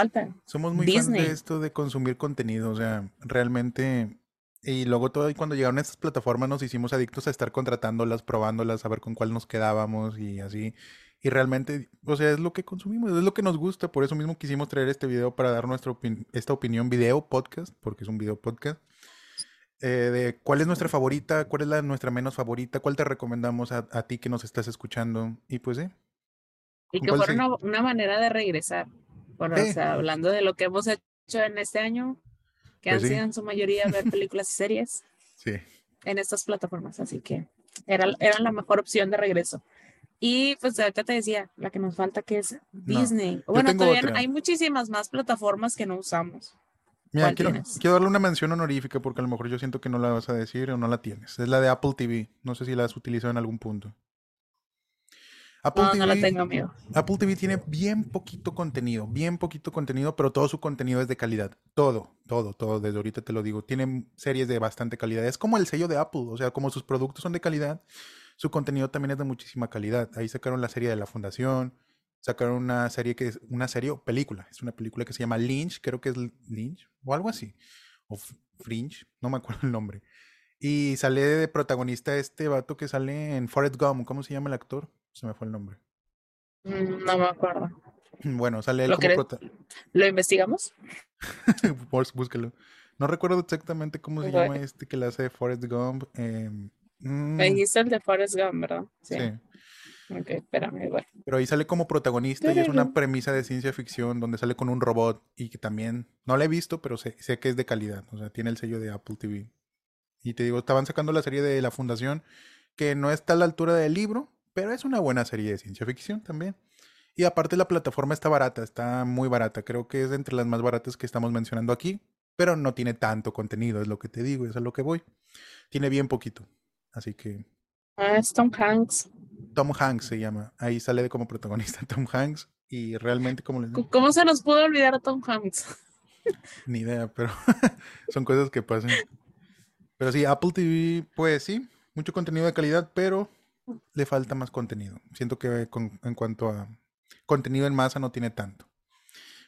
Somos muy fans de esto de consumir contenido. O sea, realmente y luego todo, cuando llegaron estas plataformas nos hicimos adictos a estar contratándolas, probándolas, a ver con cuál nos quedábamos y así. Y realmente, o sea, es lo que consumimos, es lo que nos gusta. Por eso mismo quisimos traer este video para dar nuestra esta opinión video podcast, porque es un video podcast. Eh, de cuál es nuestra favorita, cuál es la nuestra menos favorita, cuál te recomendamos a, ti que nos estás escuchando. Y pues, ¿eh? Y que fuera una, manera de regresar. Bueno, o sea, hablando de lo que hemos hecho en este año, que pues han sido en su mayoría ver películas y series sí. en estas plataformas, así que era, era la mejor opción de regreso. Y pues ahorita te decía, la que nos falta que es Disney. bueno, todavía hay muchísimas más plataformas que no usamos. Mira, quiero, quiero, darle una mención honorífica porque a lo mejor yo siento que no la vas a decir o no la tienes. Es la de Apple TV. No sé si la has utilizado en algún punto. Apple no, TV, no la tengo, amigo. Apple TV tiene bien poquito contenido, bien poquito contenido, pero todo su contenido es de calidad. Todo, todo, todo, desde ahorita te lo digo. Tienen series de bastante calidad. Es como el sello de Apple, o sea, como sus productos son de calidad, su contenido también es de muchísima calidad. Ahí sacaron la serie de la Fundación, sacaron una serie que es una serie o película, es una película que se llama Lynch, creo que es Lynch o algo así, o Fringe, no me acuerdo el nombre. Y sale de protagonista este vato que sale en Forrest Gump, ¿cómo se llama el actor? Se me fue el nombre. Mm, no me acuerdo. Bueno, sale él como ¿Lo investigamos? búsquelo. No recuerdo exactamente cómo se llama este que le hace Forrest Gump. Eh, Me dijiste el de Forrest Gump, ¿verdad? Sí. Ok, espérame, igual. Pero ahí sale como protagonista y es una premisa de ciencia ficción donde sale con un robot y que también, no la he visto, pero sé, sé que es de calidad. O sea, tiene el sello de Apple TV. Y te digo, estaban sacando la serie de La Fundación, que no está a la altura del libro, pero es una buena serie de ciencia ficción también. Y aparte la plataforma está barata, está muy barata. Creo que es entre las más baratas que estamos mencionando aquí, pero no tiene tanto contenido, es lo que te digo, es a lo que voy. Tiene bien poquito. Así que... Ah, es Tom Hanks. Tom Hanks se llama. Ahí sale como protagonista Tom Hanks y realmente como les ¿Cómo se nos pudo olvidar a Tom Hanks? Ni idea, pero son cosas que pasan. Pero sí, Apple TV, pues sí, mucho contenido de calidad, pero le falta más contenido. Siento que en cuanto a contenido en masa no tiene tanto.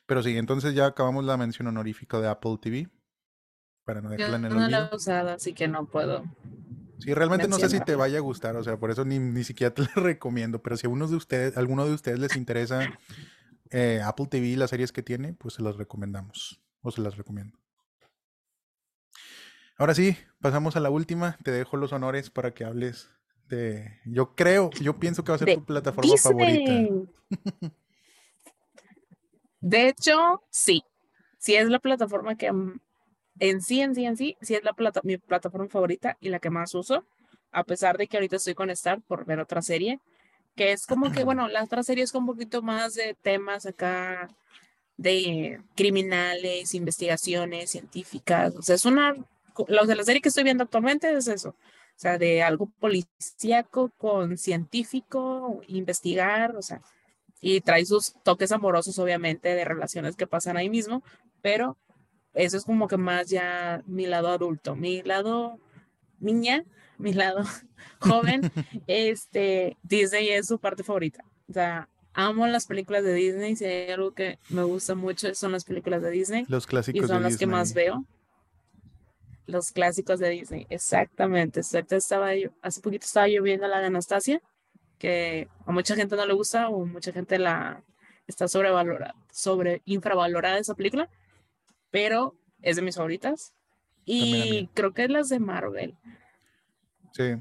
Pero sí, entonces ya acabamos la mención honorífica de Apple TV. Para no dejarla en el no la he usado, así que no puedo. Sí, realmente no sé si te vaya a gustar, o sea, por eso ni, ni siquiera te la recomiendo. Pero si a de ustedes, alguno de ustedes les interesa eh, Apple TV y las series que tiene, pues se las recomendamos. o se las recomiendo. Ahora sí, pasamos a la última. Te dejo los honores para que hables de. Yo creo, yo pienso que va a ser tu plataforma favorita. De hecho, sí. Sí es la plataforma que en sí, en sí, en sí, sí es la plata, mi plataforma favorita y la que más uso. A pesar de que ahorita estoy con Star por ver otra serie, que es como que, bueno, la otra serie es un poquito más de temas acá de criminales, investigaciones científicas. O sea, es una la, la serie que estoy viendo actualmente es eso, o sea, de algo policíaco con científico, investigar, o sea, y trae sus toques amorosos, obviamente, de relaciones que pasan ahí mismo, pero eso es como que más ya mi lado adulto, mi lado niña, mi lado joven, este, Disney es su parte favorita. O sea, amo las películas de Disney, si hay algo que me gusta mucho son las películas de Disney. Los clásicos. Y son las que más veo. Los clásicos de Disney, exactamente. Estaba yo, hace poquito estaba yo viendo la de Anastasia, que a mucha gente no le gusta o mucha gente la está sobrevalorada, sobre infravalorada esa película, pero es de mis favoritas. Y creo que es las de Marvel. Sí.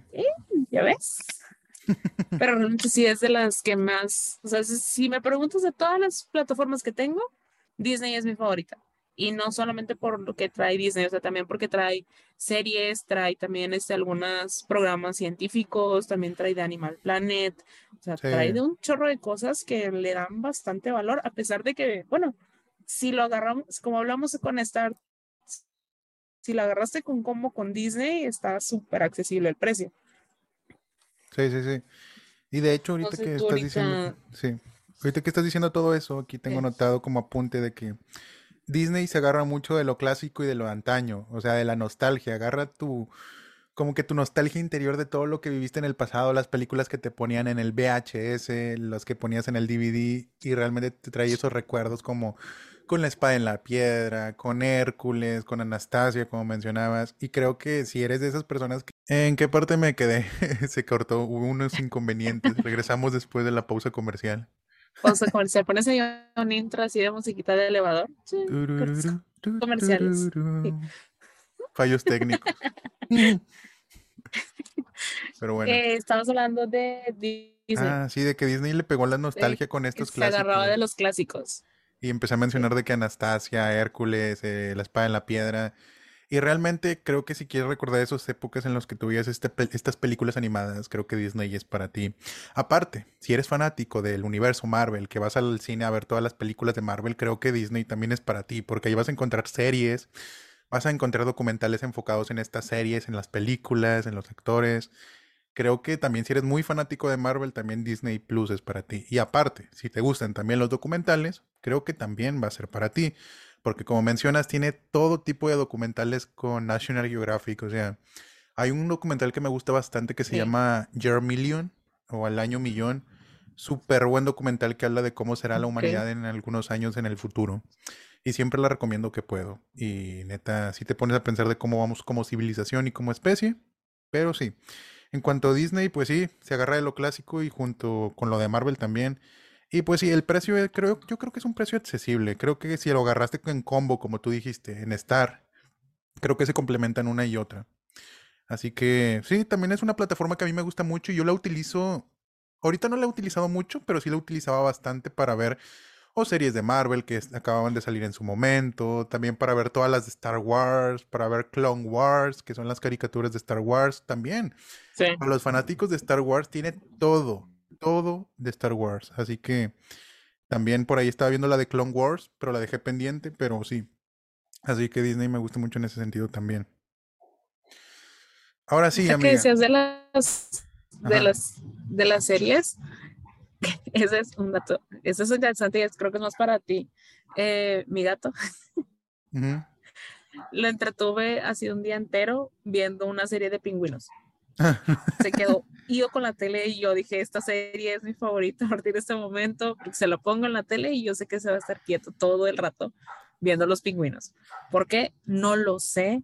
¿Ya ves? pero realmente sí es de las que más, o sea, si me preguntas de todas las plataformas que tengo, Disney es mi favorita y no solamente por lo que trae Disney, o sea, también porque trae series, trae también este, algunos programas científicos, también trae de Animal Planet, o sea, trae de un chorro de cosas que le dan bastante valor, a pesar de que, bueno, si lo agarramos, como hablamos con Star, si lo agarraste con como con Disney, está súper accesible el precio. Sí, sí, sí. Y de hecho, ahorita que estás diciendo, sí, ahorita que estás diciendo todo eso, aquí tengo notado como apunte de que Disney se agarra mucho de lo clásico y de lo antaño, o sea, de la nostalgia, agarra tu, como que tu nostalgia interior de todo lo que viviste en el pasado, las películas que te ponían en el VHS, las que ponías en el DVD y realmente te trae esos recuerdos como con la espada en la piedra, con Hércules, con Anastasia, como mencionabas. Y creo que si eres de esas personas que... ¿En qué parte me quedé? Se cortó, hubo unos inconvenientes. Regresamos después de la pausa comercial. Pausa comercial. Pones ahí un intro así de musiquita de elevador. comerciales. Fallos técnicos. Pero bueno. Eh, estamos hablando de Disney. Ah, sí, de que Disney le pegó la nostalgia con estos clásicos. Se agarraba de los clásicos. Y empecé a mencionar de que Anastasia, Hércules, eh, La Espada en la Piedra, y realmente creo que si quieres recordar esas épocas en las que tuvías este, estas películas animadas, creo que Disney es para ti. Aparte, si eres fanático del universo Marvel, que vas al cine a ver todas las películas de Marvel, creo que Disney también es para ti, porque ahí vas a encontrar series, vas a encontrar documentales enfocados en estas series, en las películas, en los actores. Creo que también si eres muy fanático de Marvel, también Disney Plus es para ti. Y aparte, si te gustan también los documentales, creo que también va a ser para ti porque como mencionas, tiene todo tipo de documentales con National Geographic. O sea, hay un documental que me gusta bastante que se llama Year Million o Al Año Millón. Súper buen documental que habla de cómo será la humanidad en algunos años en el futuro. Y siempre la recomiendo que puedo. Y neta, si te pones a pensar de cómo vamos como civilización y como especie. Pero sí. En cuanto a Disney, pues sí, se agarra de lo clásico y junto con lo de Marvel también y pues sí, el precio creo, yo creo que es un precio accesible. Creo que si lo agarraste en combo, como tú dijiste, en Star, creo que se complementan una y otra. Así que sí, también es una plataforma que a mí me gusta mucho y yo la utilizo. Ahorita no la he utilizado mucho, pero sí la utilizaba bastante para ver o series de Marvel que acababan de salir en su momento, también para ver todas las de Star Wars, para ver Clone Wars, que son las caricaturas de Star Wars también. Sí. Para los fanáticos de Star Wars tiene todo, todo de Star Wars. Así que también por ahí estaba viendo la de Clone Wars, pero la dejé pendiente, pero sí. Así que Disney me gusta mucho en ese sentido también. Ahora sí, amiga. que decías de las de las de las series? Ese es un dato. Eso es interesante y creo que es más para ti. Eh, mi gato. Lo entretuve así un día entero viendo una serie de pingüinos. Se quedó ido con la tele y yo dije, esta serie es mi favorita a partir de este momento, porque se lo pongo en la tele y yo sé que se va a estar quieto todo el rato viendo los pingüinos. ¿Por qué? No lo sé,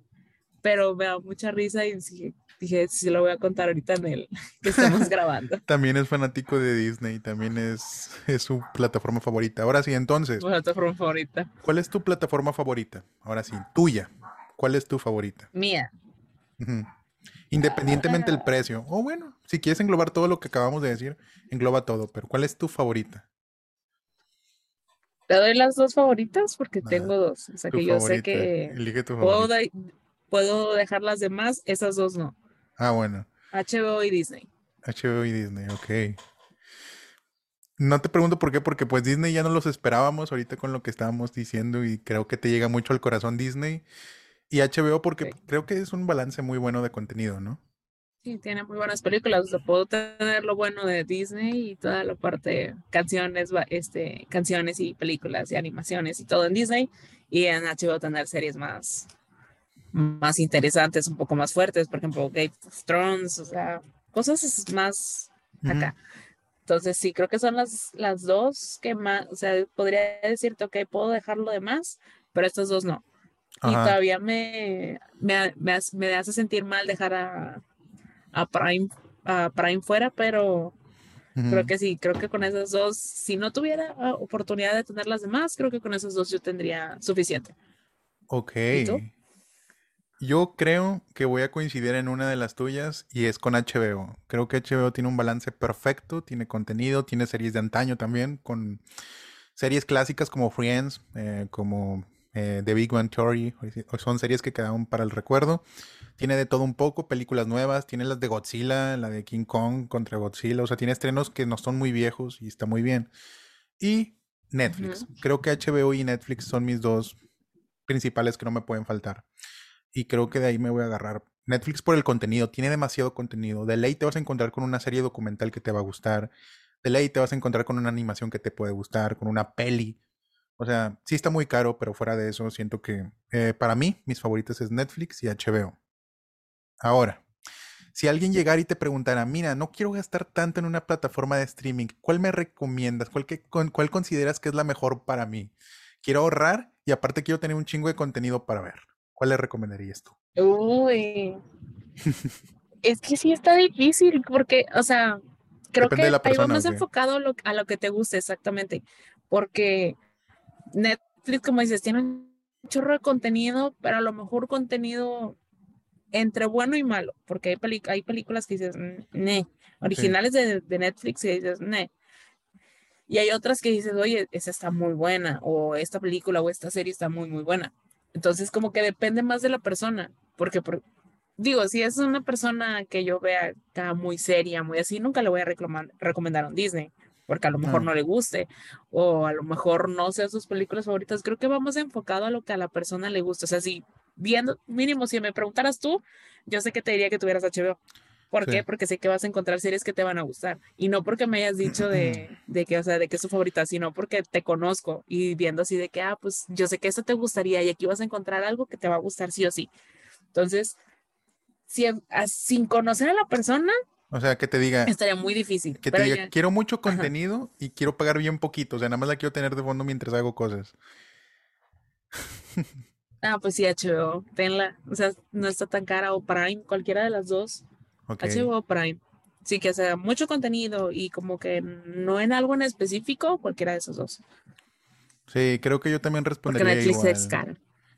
pero me da mucha risa y dije, dije sí lo voy a contar ahorita en el que estamos grabando. también es fanático de Disney, también es, es su plataforma favorita. Ahora sí, entonces. Plataforma favorita. ¿Cuál es tu plataforma favorita? Ahora sí, tuya. ¿Cuál es tu favorita? Mía. Independientemente del precio. O bueno, si quieres englobar todo lo que acabamos de decir, engloba todo, pero ¿cuál es tu favorita? Te doy las dos favoritas porque tengo dos. O sea que yo sé que puedo, puedo dejar las demás, esas dos no. Ah, bueno. HBO y Disney. HBO y Disney, ok. No te pregunto por qué, porque pues Disney ya no los esperábamos ahorita con lo que estábamos diciendo y creo que te llega mucho al corazón Disney. Y HBO porque creo que es un balance muy bueno de contenido, ¿no? Sí, tiene muy buenas películas. O sea, puedo tener lo bueno de Disney y toda la parte canciones, este, canciones y películas y animaciones y todo en Disney. Y en HBO tener series más, más interesantes, un poco más fuertes, por ejemplo, Game of Thrones, o sea, cosas más acá. Entonces sí, creo que son las, las dos que más, o sea, podría decirte, ok, puedo dejarlo de más, pero estas dos no. Y todavía me, me, me, hace, sentir mal dejar a, a, Prime, a Prime fuera, pero creo que sí, creo que con esas dos, si no tuviera oportunidad de tener las demás, creo que con esas dos yo tendría suficiente. Ok. Yo creo que voy a coincidir en una de las tuyas y es con HBO. Creo que HBO tiene un balance perfecto, tiene contenido, tiene series de antaño también, con series clásicas como Friends, eh, como eh, The Big One Theory, son series que quedaron para el recuerdo. Tiene de todo un poco, películas nuevas, tiene las de Godzilla, la de King Kong contra Godzilla, o sea, tiene estrenos que no son muy viejos y está muy bien. Y Netflix. Creo que HBO y Netflix son mis dos principales que no me pueden faltar y creo que de ahí me voy a agarrar. Netflix por el contenido, tiene demasiado contenido. De ley te vas a encontrar con una serie documental que te va a gustar. De ley te vas a encontrar con una animación que te puede gustar, con una peli. O sea, sí está muy caro, pero fuera de eso, siento que eh, para mí mis favoritos es Netflix y HBO. Ahora, si alguien llegara y te preguntara, mira, no quiero gastar tanto en una plataforma de streaming, ¿cuál me recomiendas? ¿Cuál, que, cuál consideras que es la mejor para mí? Quiero ahorrar y aparte quiero tener un chingo de contenido para ver. ¿Cuál le recomendarías tú? Uy. es que sí está difícil porque, o sea, creo que ahí vamos enfocado a lo, a lo que te guste exactamente. Porque Netflix, como dices, tiene un chorro de contenido, pero a lo mejor contenido entre bueno y malo, porque hay, hay películas que dices, ne, originales de, de, Netflix y dices, ne. Y hay otras que dices, oye, esa está muy buena, o esta película o esta serie está muy, muy buena. Entonces, como que depende más de la persona, porque, digo, si es una persona que yo vea muy seria, muy así, nunca le voy a recomendar a un Disney, porque a lo mejor no. le guste, o a lo mejor no sean sus películas favoritas. Creo que vamos enfocado a lo que a la persona le gusta. O sea, si viendo, mínimo, si me preguntaras tú, yo sé que te diría que tuvieras HBO. ¿Por qué? Porque sé que vas a encontrar series que te van a gustar. Y no porque me hayas dicho de, de, que, o sea, de que es tu favorita, sino porque te conozco y viendo así de que, ah, pues yo sé que esto te gustaría y aquí vas a encontrar algo que te va a gustar sí o sí. Entonces, si, sin conocer a la persona, o sea, que te diga. Estaría muy difícil. Que te diga, quiero mucho contenido y quiero pagar bien poquito. O sea, nada más la quiero tener de fondo mientras hago cosas. Ah, pues sí, HBO, tenla. O sea, no está tan cara o Prime, cualquiera de las dos. HBO Prime. Sí, que sea mucho contenido y como que no en algo en específico, cualquiera de esos dos. Sí, creo que yo también respondería Porque Netflix es caro.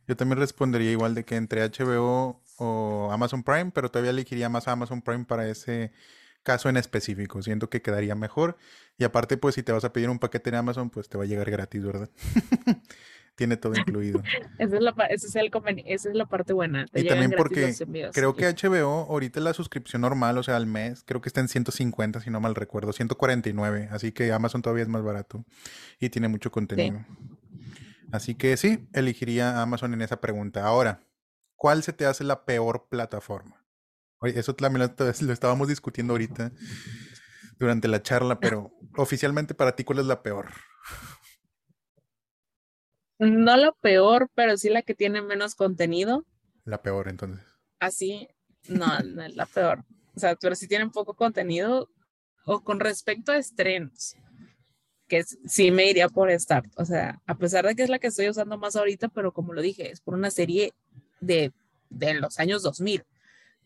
Yo también respondería igual de que entre HBO o Amazon Prime, pero todavía elegiría más Amazon Prime para ese caso en específico. Siento que quedaría mejor. Y aparte, pues si te vas a pedir un paquete en Amazon, pues te va a llegar gratis, ¿verdad? Tiene todo incluido. esa, es la, es el esa es la parte buena. y también porque creo que HBO, ahorita la suscripción normal, o sea, al mes, creo que está en 150, si no mal recuerdo, 149. Así que Amazon todavía es más barato y tiene mucho contenido. Así que sí, elegiría Amazon en esa pregunta. Ahora, ¿cuál se te hace la peor plataforma? Oye, eso también lo, estábamos discutiendo ahorita durante la charla, pero oficialmente para ti, ¿cuál es la peor? No la peor, pero sí la que tiene menos contenido. La peor, entonces. Así, no, no es la peor. O sea, pero sí tienen poco contenido. O con respecto a estrenos, que sí me iría por Start. O sea, a pesar de que es la que estoy usando más ahorita, pero como lo dije, es por una serie de de los años 2000.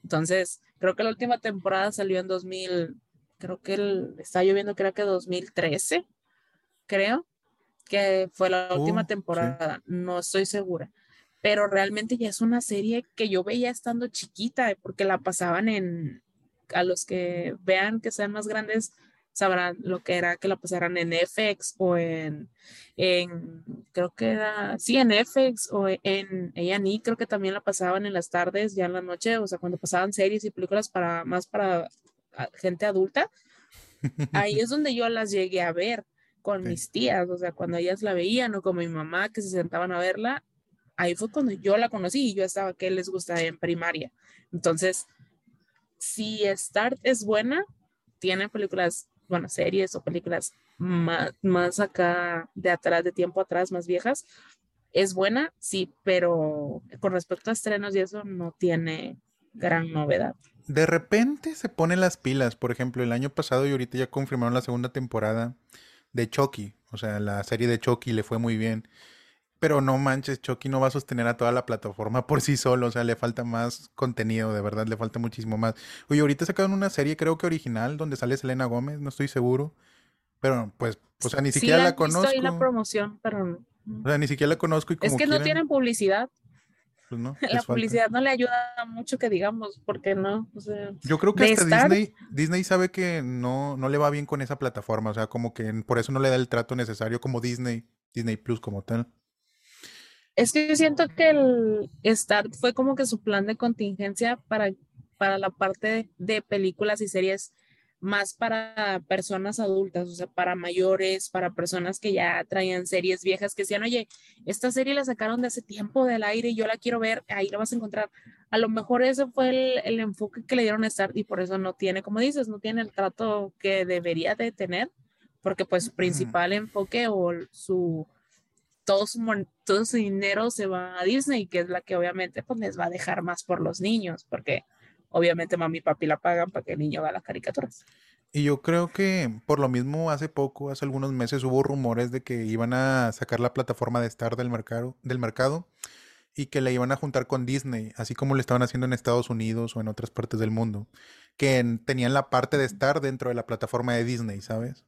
Entonces, creo que la última temporada salió en 2000, creo que el, está lloviendo, creo que 2013, creo que fue la última uh, temporada, no estoy segura, pero realmente ya es una serie que yo veía estando chiquita, porque la pasaban en, a los que vean que sean más grandes, sabrán lo que era que la pasaran en FX o en, en creo que era, sí, en FX o en A&E, creo que también la pasaban en las tardes, ya en la noche, o sea, cuando pasaban series y películas para, más para gente adulta, ahí es donde yo las llegué a ver con mis tías, o sea, cuando ellas la veían o con mi mamá que se sentaban a verla, ahí fue cuando yo la conocí y yo estaba que les gustaba en primaria. Entonces, si Start es buena, tiene películas bueno, series o películas más, más acá de atrás, de tiempo atrás, más viejas, es buena, sí, pero con respecto a estrenos y eso no tiene gran novedad. De repente se ponen las pilas, por ejemplo, el año pasado y ahorita ya confirmaron la segunda temporada de Chucky, o sea, la serie de Chucky le fue muy bien. Pero no manches, Chucky no va a sostener a toda la plataforma por sí solo, o sea, le falta más contenido, de verdad, le falta muchísimo más. Oye, ahorita sacaron una serie, creo que original, donde sale Selena Gómez, no estoy seguro. Pero, pues, o sea, ni siquiera la, conozco. Sí, la promoción, pero O sea, ni siquiera la conozco y como Es que no tienen publicidad. Pues no, la publicidad no le ayuda mucho que digamos, porque no, o sea, Yo creo que hasta Disney, Disney sabe que no, no le va bien con esa plataforma, o sea, como que por eso no le da el trato necesario como Disney, Disney Plus como tal. Es que yo siento que el Start fue como que su plan de contingencia para, para la parte de películas y series más para personas adultas, o sea, para mayores, para personas que ya traían series viejas que decían, oye, esta serie la sacaron de hace tiempo del aire y yo la quiero ver, ahí la vas a encontrar. A lo mejor ese fue el, el enfoque que le dieron a Start y por eso no tiene, como dices, no tiene el trato que debería de tener, porque pues su principal enfoque o su todo su, todo su dinero se va a Disney, que es la que obviamente pues les va a dejar más por los niños, porque obviamente mami y papi la pagan para que el niño vea las caricaturas. Y yo creo que por lo mismo hace poco, hace algunos meses hubo rumores de que iban a sacar la plataforma de Star del mercado, del mercado y que la iban a juntar con Disney, así como lo estaban haciendo en Estados Unidos o en otras partes del mundo, que tenían la parte de Star dentro de la plataforma de Disney, ¿sabes?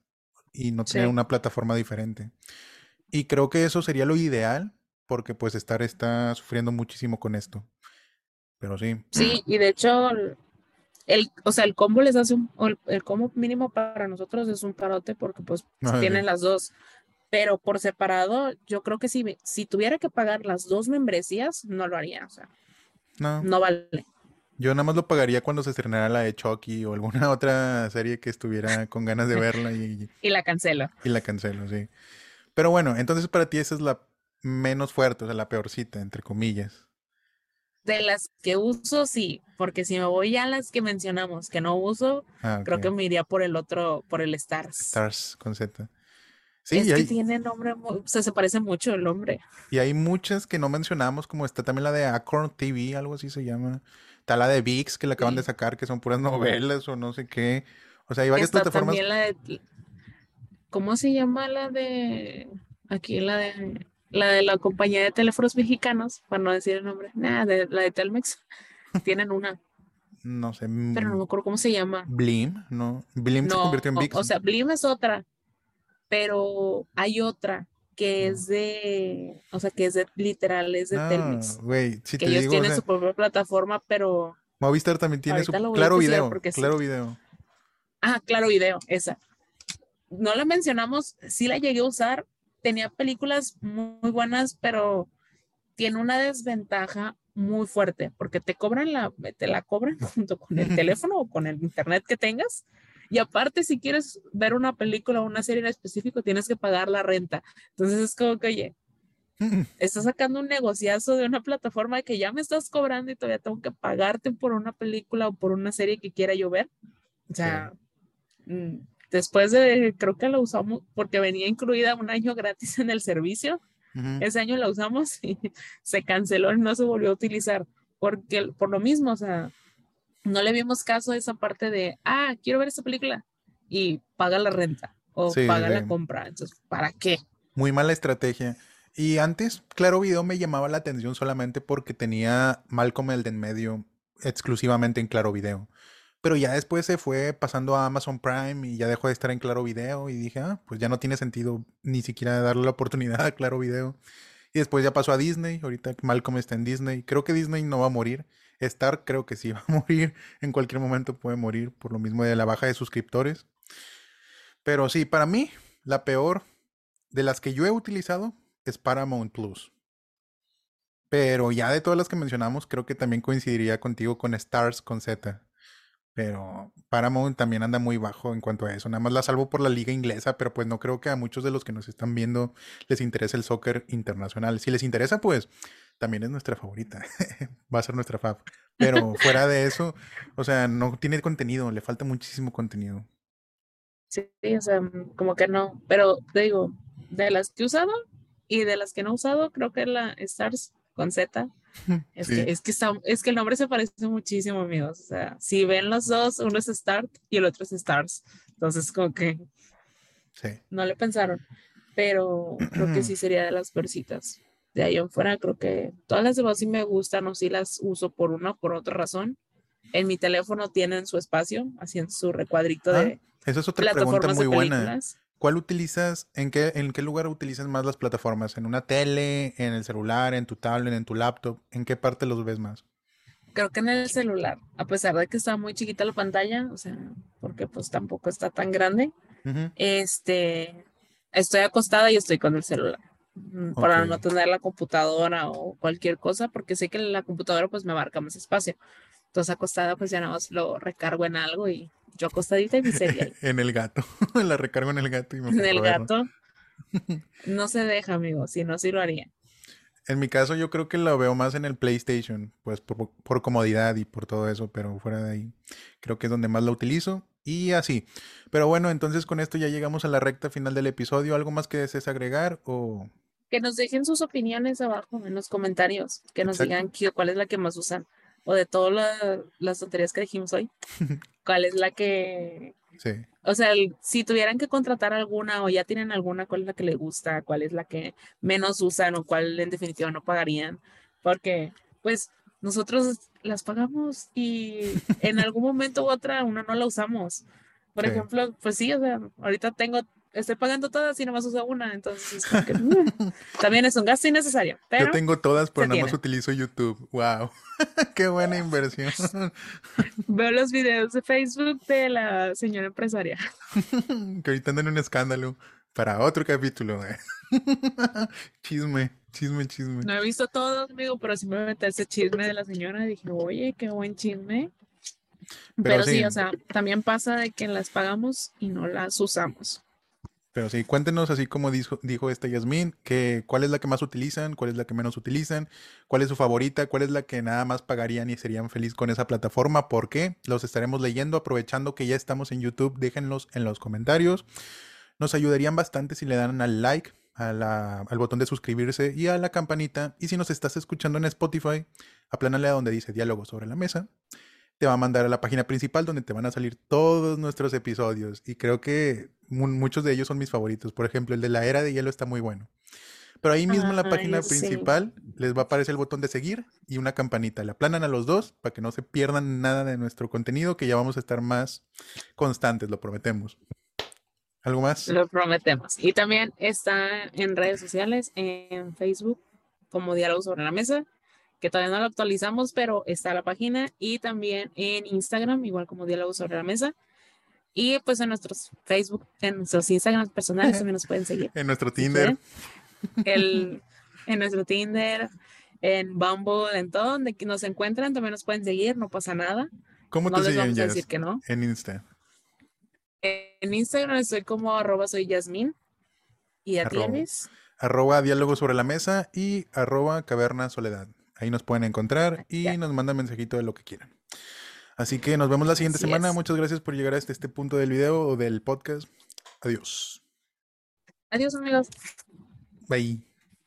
Y no tenían una plataforma diferente. Y creo que eso sería lo ideal, porque pues Star está sufriendo muchísimo con esto. Pero sí. Sí, y de hecho, el, o sea, el combo les hace un, el, combo mínimo para nosotros es un parote porque pues tienen las dos. Pero por separado, yo creo que si, si tuviera que pagar las dos membresías, no lo haría. O sea, no, no vale. Yo nada más lo pagaría cuando se estrenara la de Chucky o alguna otra serie que estuviera con ganas de verla y... y la cancelo. Y la cancelo, sí. Pero bueno, entonces para ti esa es la menos fuerte, o sea, la peorcita, entre comillas. De las que uso, sí, porque si me voy a las que mencionamos que no uso, ah, creo que me iría por el otro, por el Stars. Stars con Z. Sí, es que tiene nombre, o sea, se parece mucho el nombre. Y hay muchas que no mencionamos, como está también la de Acorn TV, algo así se llama. Está la de VIX que le acaban de sacar, que son puras novelas o no sé qué. O sea, hay varias plataformas. También la de ¿cómo se llama la de aquí la de la de la compañía de teléfonos mexicanos, para no decir el nombre, nada, de la de Telmex, tienen una. No sé. Pero no me acuerdo cómo se llama. Blim, ¿no? Blim se convirtió en VIX. O, sea, Blim es otra, pero hay otra que es de, o sea, que es de literal, es de ah, Telmex. Güey, si que ellos tienen su propia plataforma, pero Movistar también tiene su claro video, claro video. Ah, claro video, esa no la mencionamos, sí la llegué a usar, tenía películas muy buenas, pero tiene una desventaja muy fuerte, porque te cobran la, te la cobran junto con el teléfono o con el internet que tengas. Y aparte, si quieres ver una película o una serie en específico, tienes que pagar la renta. Entonces es como que, oye, estás sacando un negociazo de una plataforma que ya me estás cobrando y todavía tengo que pagarte por una película o por una serie que quiera yo ver. O sea, mm, Después de, creo que la usamos porque venía incluida un año gratis en el servicio. Ese año la usamos y se canceló y no se volvió a utilizar. Porque por lo mismo, o sea, no le vimos caso a esa parte de, ah, quiero ver esta película y paga la renta o paga la compra. Entonces, ¿para qué? Muy mala estrategia. Y antes, Claro Video me llamaba la atención solamente porque tenía Malcolm el de en medio exclusivamente en Claro Video. Pero ya después se fue pasando a Amazon Prime y ya dejó de estar en Claro Video y dije, ah, pues ya no tiene sentido ni siquiera darle la oportunidad a Claro Video. Y después ya pasó a Disney, ahorita Malcolm está en Disney. Creo que Disney no va a morir. Star creo que sí va a morir, en cualquier momento puede morir por lo mismo de la baja de suscriptores. Pero sí, para mí, la peor de las que yo he utilizado es Paramount Plus. Pero ya de todas las que mencionamos, creo que también coincidiría contigo con Stars con Z. Pero Paramount también anda muy bajo en cuanto a eso. Nada más la salvo por la liga inglesa, pero pues no creo que a muchos de los que nos están viendo les interese el soccer internacional. Si les interesa, pues también es nuestra favorita. Va a ser nuestra fab. Pero fuera de eso, o sea, no tiene contenido, le falta muchísimo contenido. Sí, o sea, como que no. Pero te digo, de las que he usado y de las que no he usado, creo que la Stars con Z es, que, es, que es que el nombre se parece muchísimo, amigos. O sea, si ven los dos, uno es Start y el otro es Stars. Entonces, como que no le pensaron. Pero creo que sí sería de las versitas. De ahí en fuera, creo que todas las demás sí me gustan o sí las uso por una o por otra razón. En mi teléfono tienen su espacio, haciendo su recuadrito ah, de. Esa es otra pregunta muy buena. ¿Cuál utilizas, en qué, en qué lugar utilizas más las plataformas? ¿En una tele, en el celular, en tu tablet, en tu laptop? ¿En qué parte los ves más? Creo que en el celular, a pesar de que está muy chiquita la pantalla, o sea, porque pues tampoco está tan grande. Este, estoy acostada y estoy con el celular mm, para no tener la computadora o cualquier cosa, porque sé que la computadora pues me abarca más espacio. Entonces acostada pues ya nada más lo recargo en algo y yo acostadita y mi serie. en el gato. La recargo en el gato y me En el gato. No se deja, amigo. Si no, sí lo haría. En mi caso, yo creo que lo veo más en el PlayStation, pues por, por, comodidad y por todo eso, pero fuera de ahí, creo que es donde más lo utilizo. Y así. Pero bueno, entonces con esto ya llegamos a la recta final del episodio. ¿Algo más que desees agregar o...? Que nos dejen sus opiniones abajo en los comentarios, que nos digan cuál es la que más usan o de todas las tonterías que dijimos hoy, ¿cuál es la que... Sí. O sea, si tuvieran que contratar alguna o ya tienen alguna, ¿cuál es la que les gusta? ¿Cuál es la que menos usan o cuál en definitiva no pagarían? Porque, pues, nosotros las pagamos y en algún momento u otra una no la usamos. Por ejemplo, pues sí, o sea, ahorita tengo estoy pagando todas y nomás uso una, entonces mm, también es un gasto innecesario. Yo tengo todas, pero nada más utilizo YouTube. Wow, qué buena inversión. Veo los videos de Facebook de la señora empresaria. que ahorita andan en un escándalo para otro capítulo. ¿eh? chisme, chisme, chisme. No he visto todos, amigo, pero sí me metí ese chisme de la señora y dije, oye, qué buen chisme. Pero, sí, o sea, también pasa de que las pagamos y no las usamos. Pero sí, cuéntenos así como dijo, dijo esta que cuál es la que más utilizan, cuál es la que menos utilizan, cuál es su favorita, cuál es la que nada más pagarían y serían felices con esa plataforma, por qué. Los estaremos leyendo, aprovechando que ya estamos en YouTube, déjenlos en los comentarios. Nos ayudarían bastante si le dan al like, al botón de suscribirse y a la campanita. Y si nos estás escuchando en Spotify, aplánale a donde dice diálogo sobre la mesa te va a mandar a la página principal donde te van a salir todos nuestros episodios. Y creo que muchos de ellos son mis favoritos. Por ejemplo, el de la era de hielo está muy bueno. Pero ahí mismo en la página principal les va a aparecer el botón de seguir y una campanita. Le aplanan a los dos para que no se pierdan nada de nuestro contenido, que ya vamos a estar más constantes, lo prometemos. ¿Algo más? Lo prometemos. Y también está en redes sociales, en Facebook, como Diálogo sobre la Mesa, que todavía no lo actualizamos, pero está la página y también en Instagram, igual como Diálogo sobre la Mesa. Y pues en nuestros Facebook, en nuestros Instagram personales también nos pueden seguir. en nuestro Tinder. El, en nuestro Tinder, en Bumble, en todo donde nos encuentran, también nos pueden seguir, no pasa nada. ¿Cómo te siguen, vamos a decir que no. En Insta. En Instagram estoy como arroba soy Yasmin. ¿Y a tienes? Arroba diálogo sobre la mesa y arroba caverna soledad. Ahí nos pueden encontrar y nos mandan mensajito de lo que quieran. Así que nos vemos la siguiente semana. Muchas gracias por llegar hasta este punto del video o del podcast. Adiós. Adiós amigos. Bye.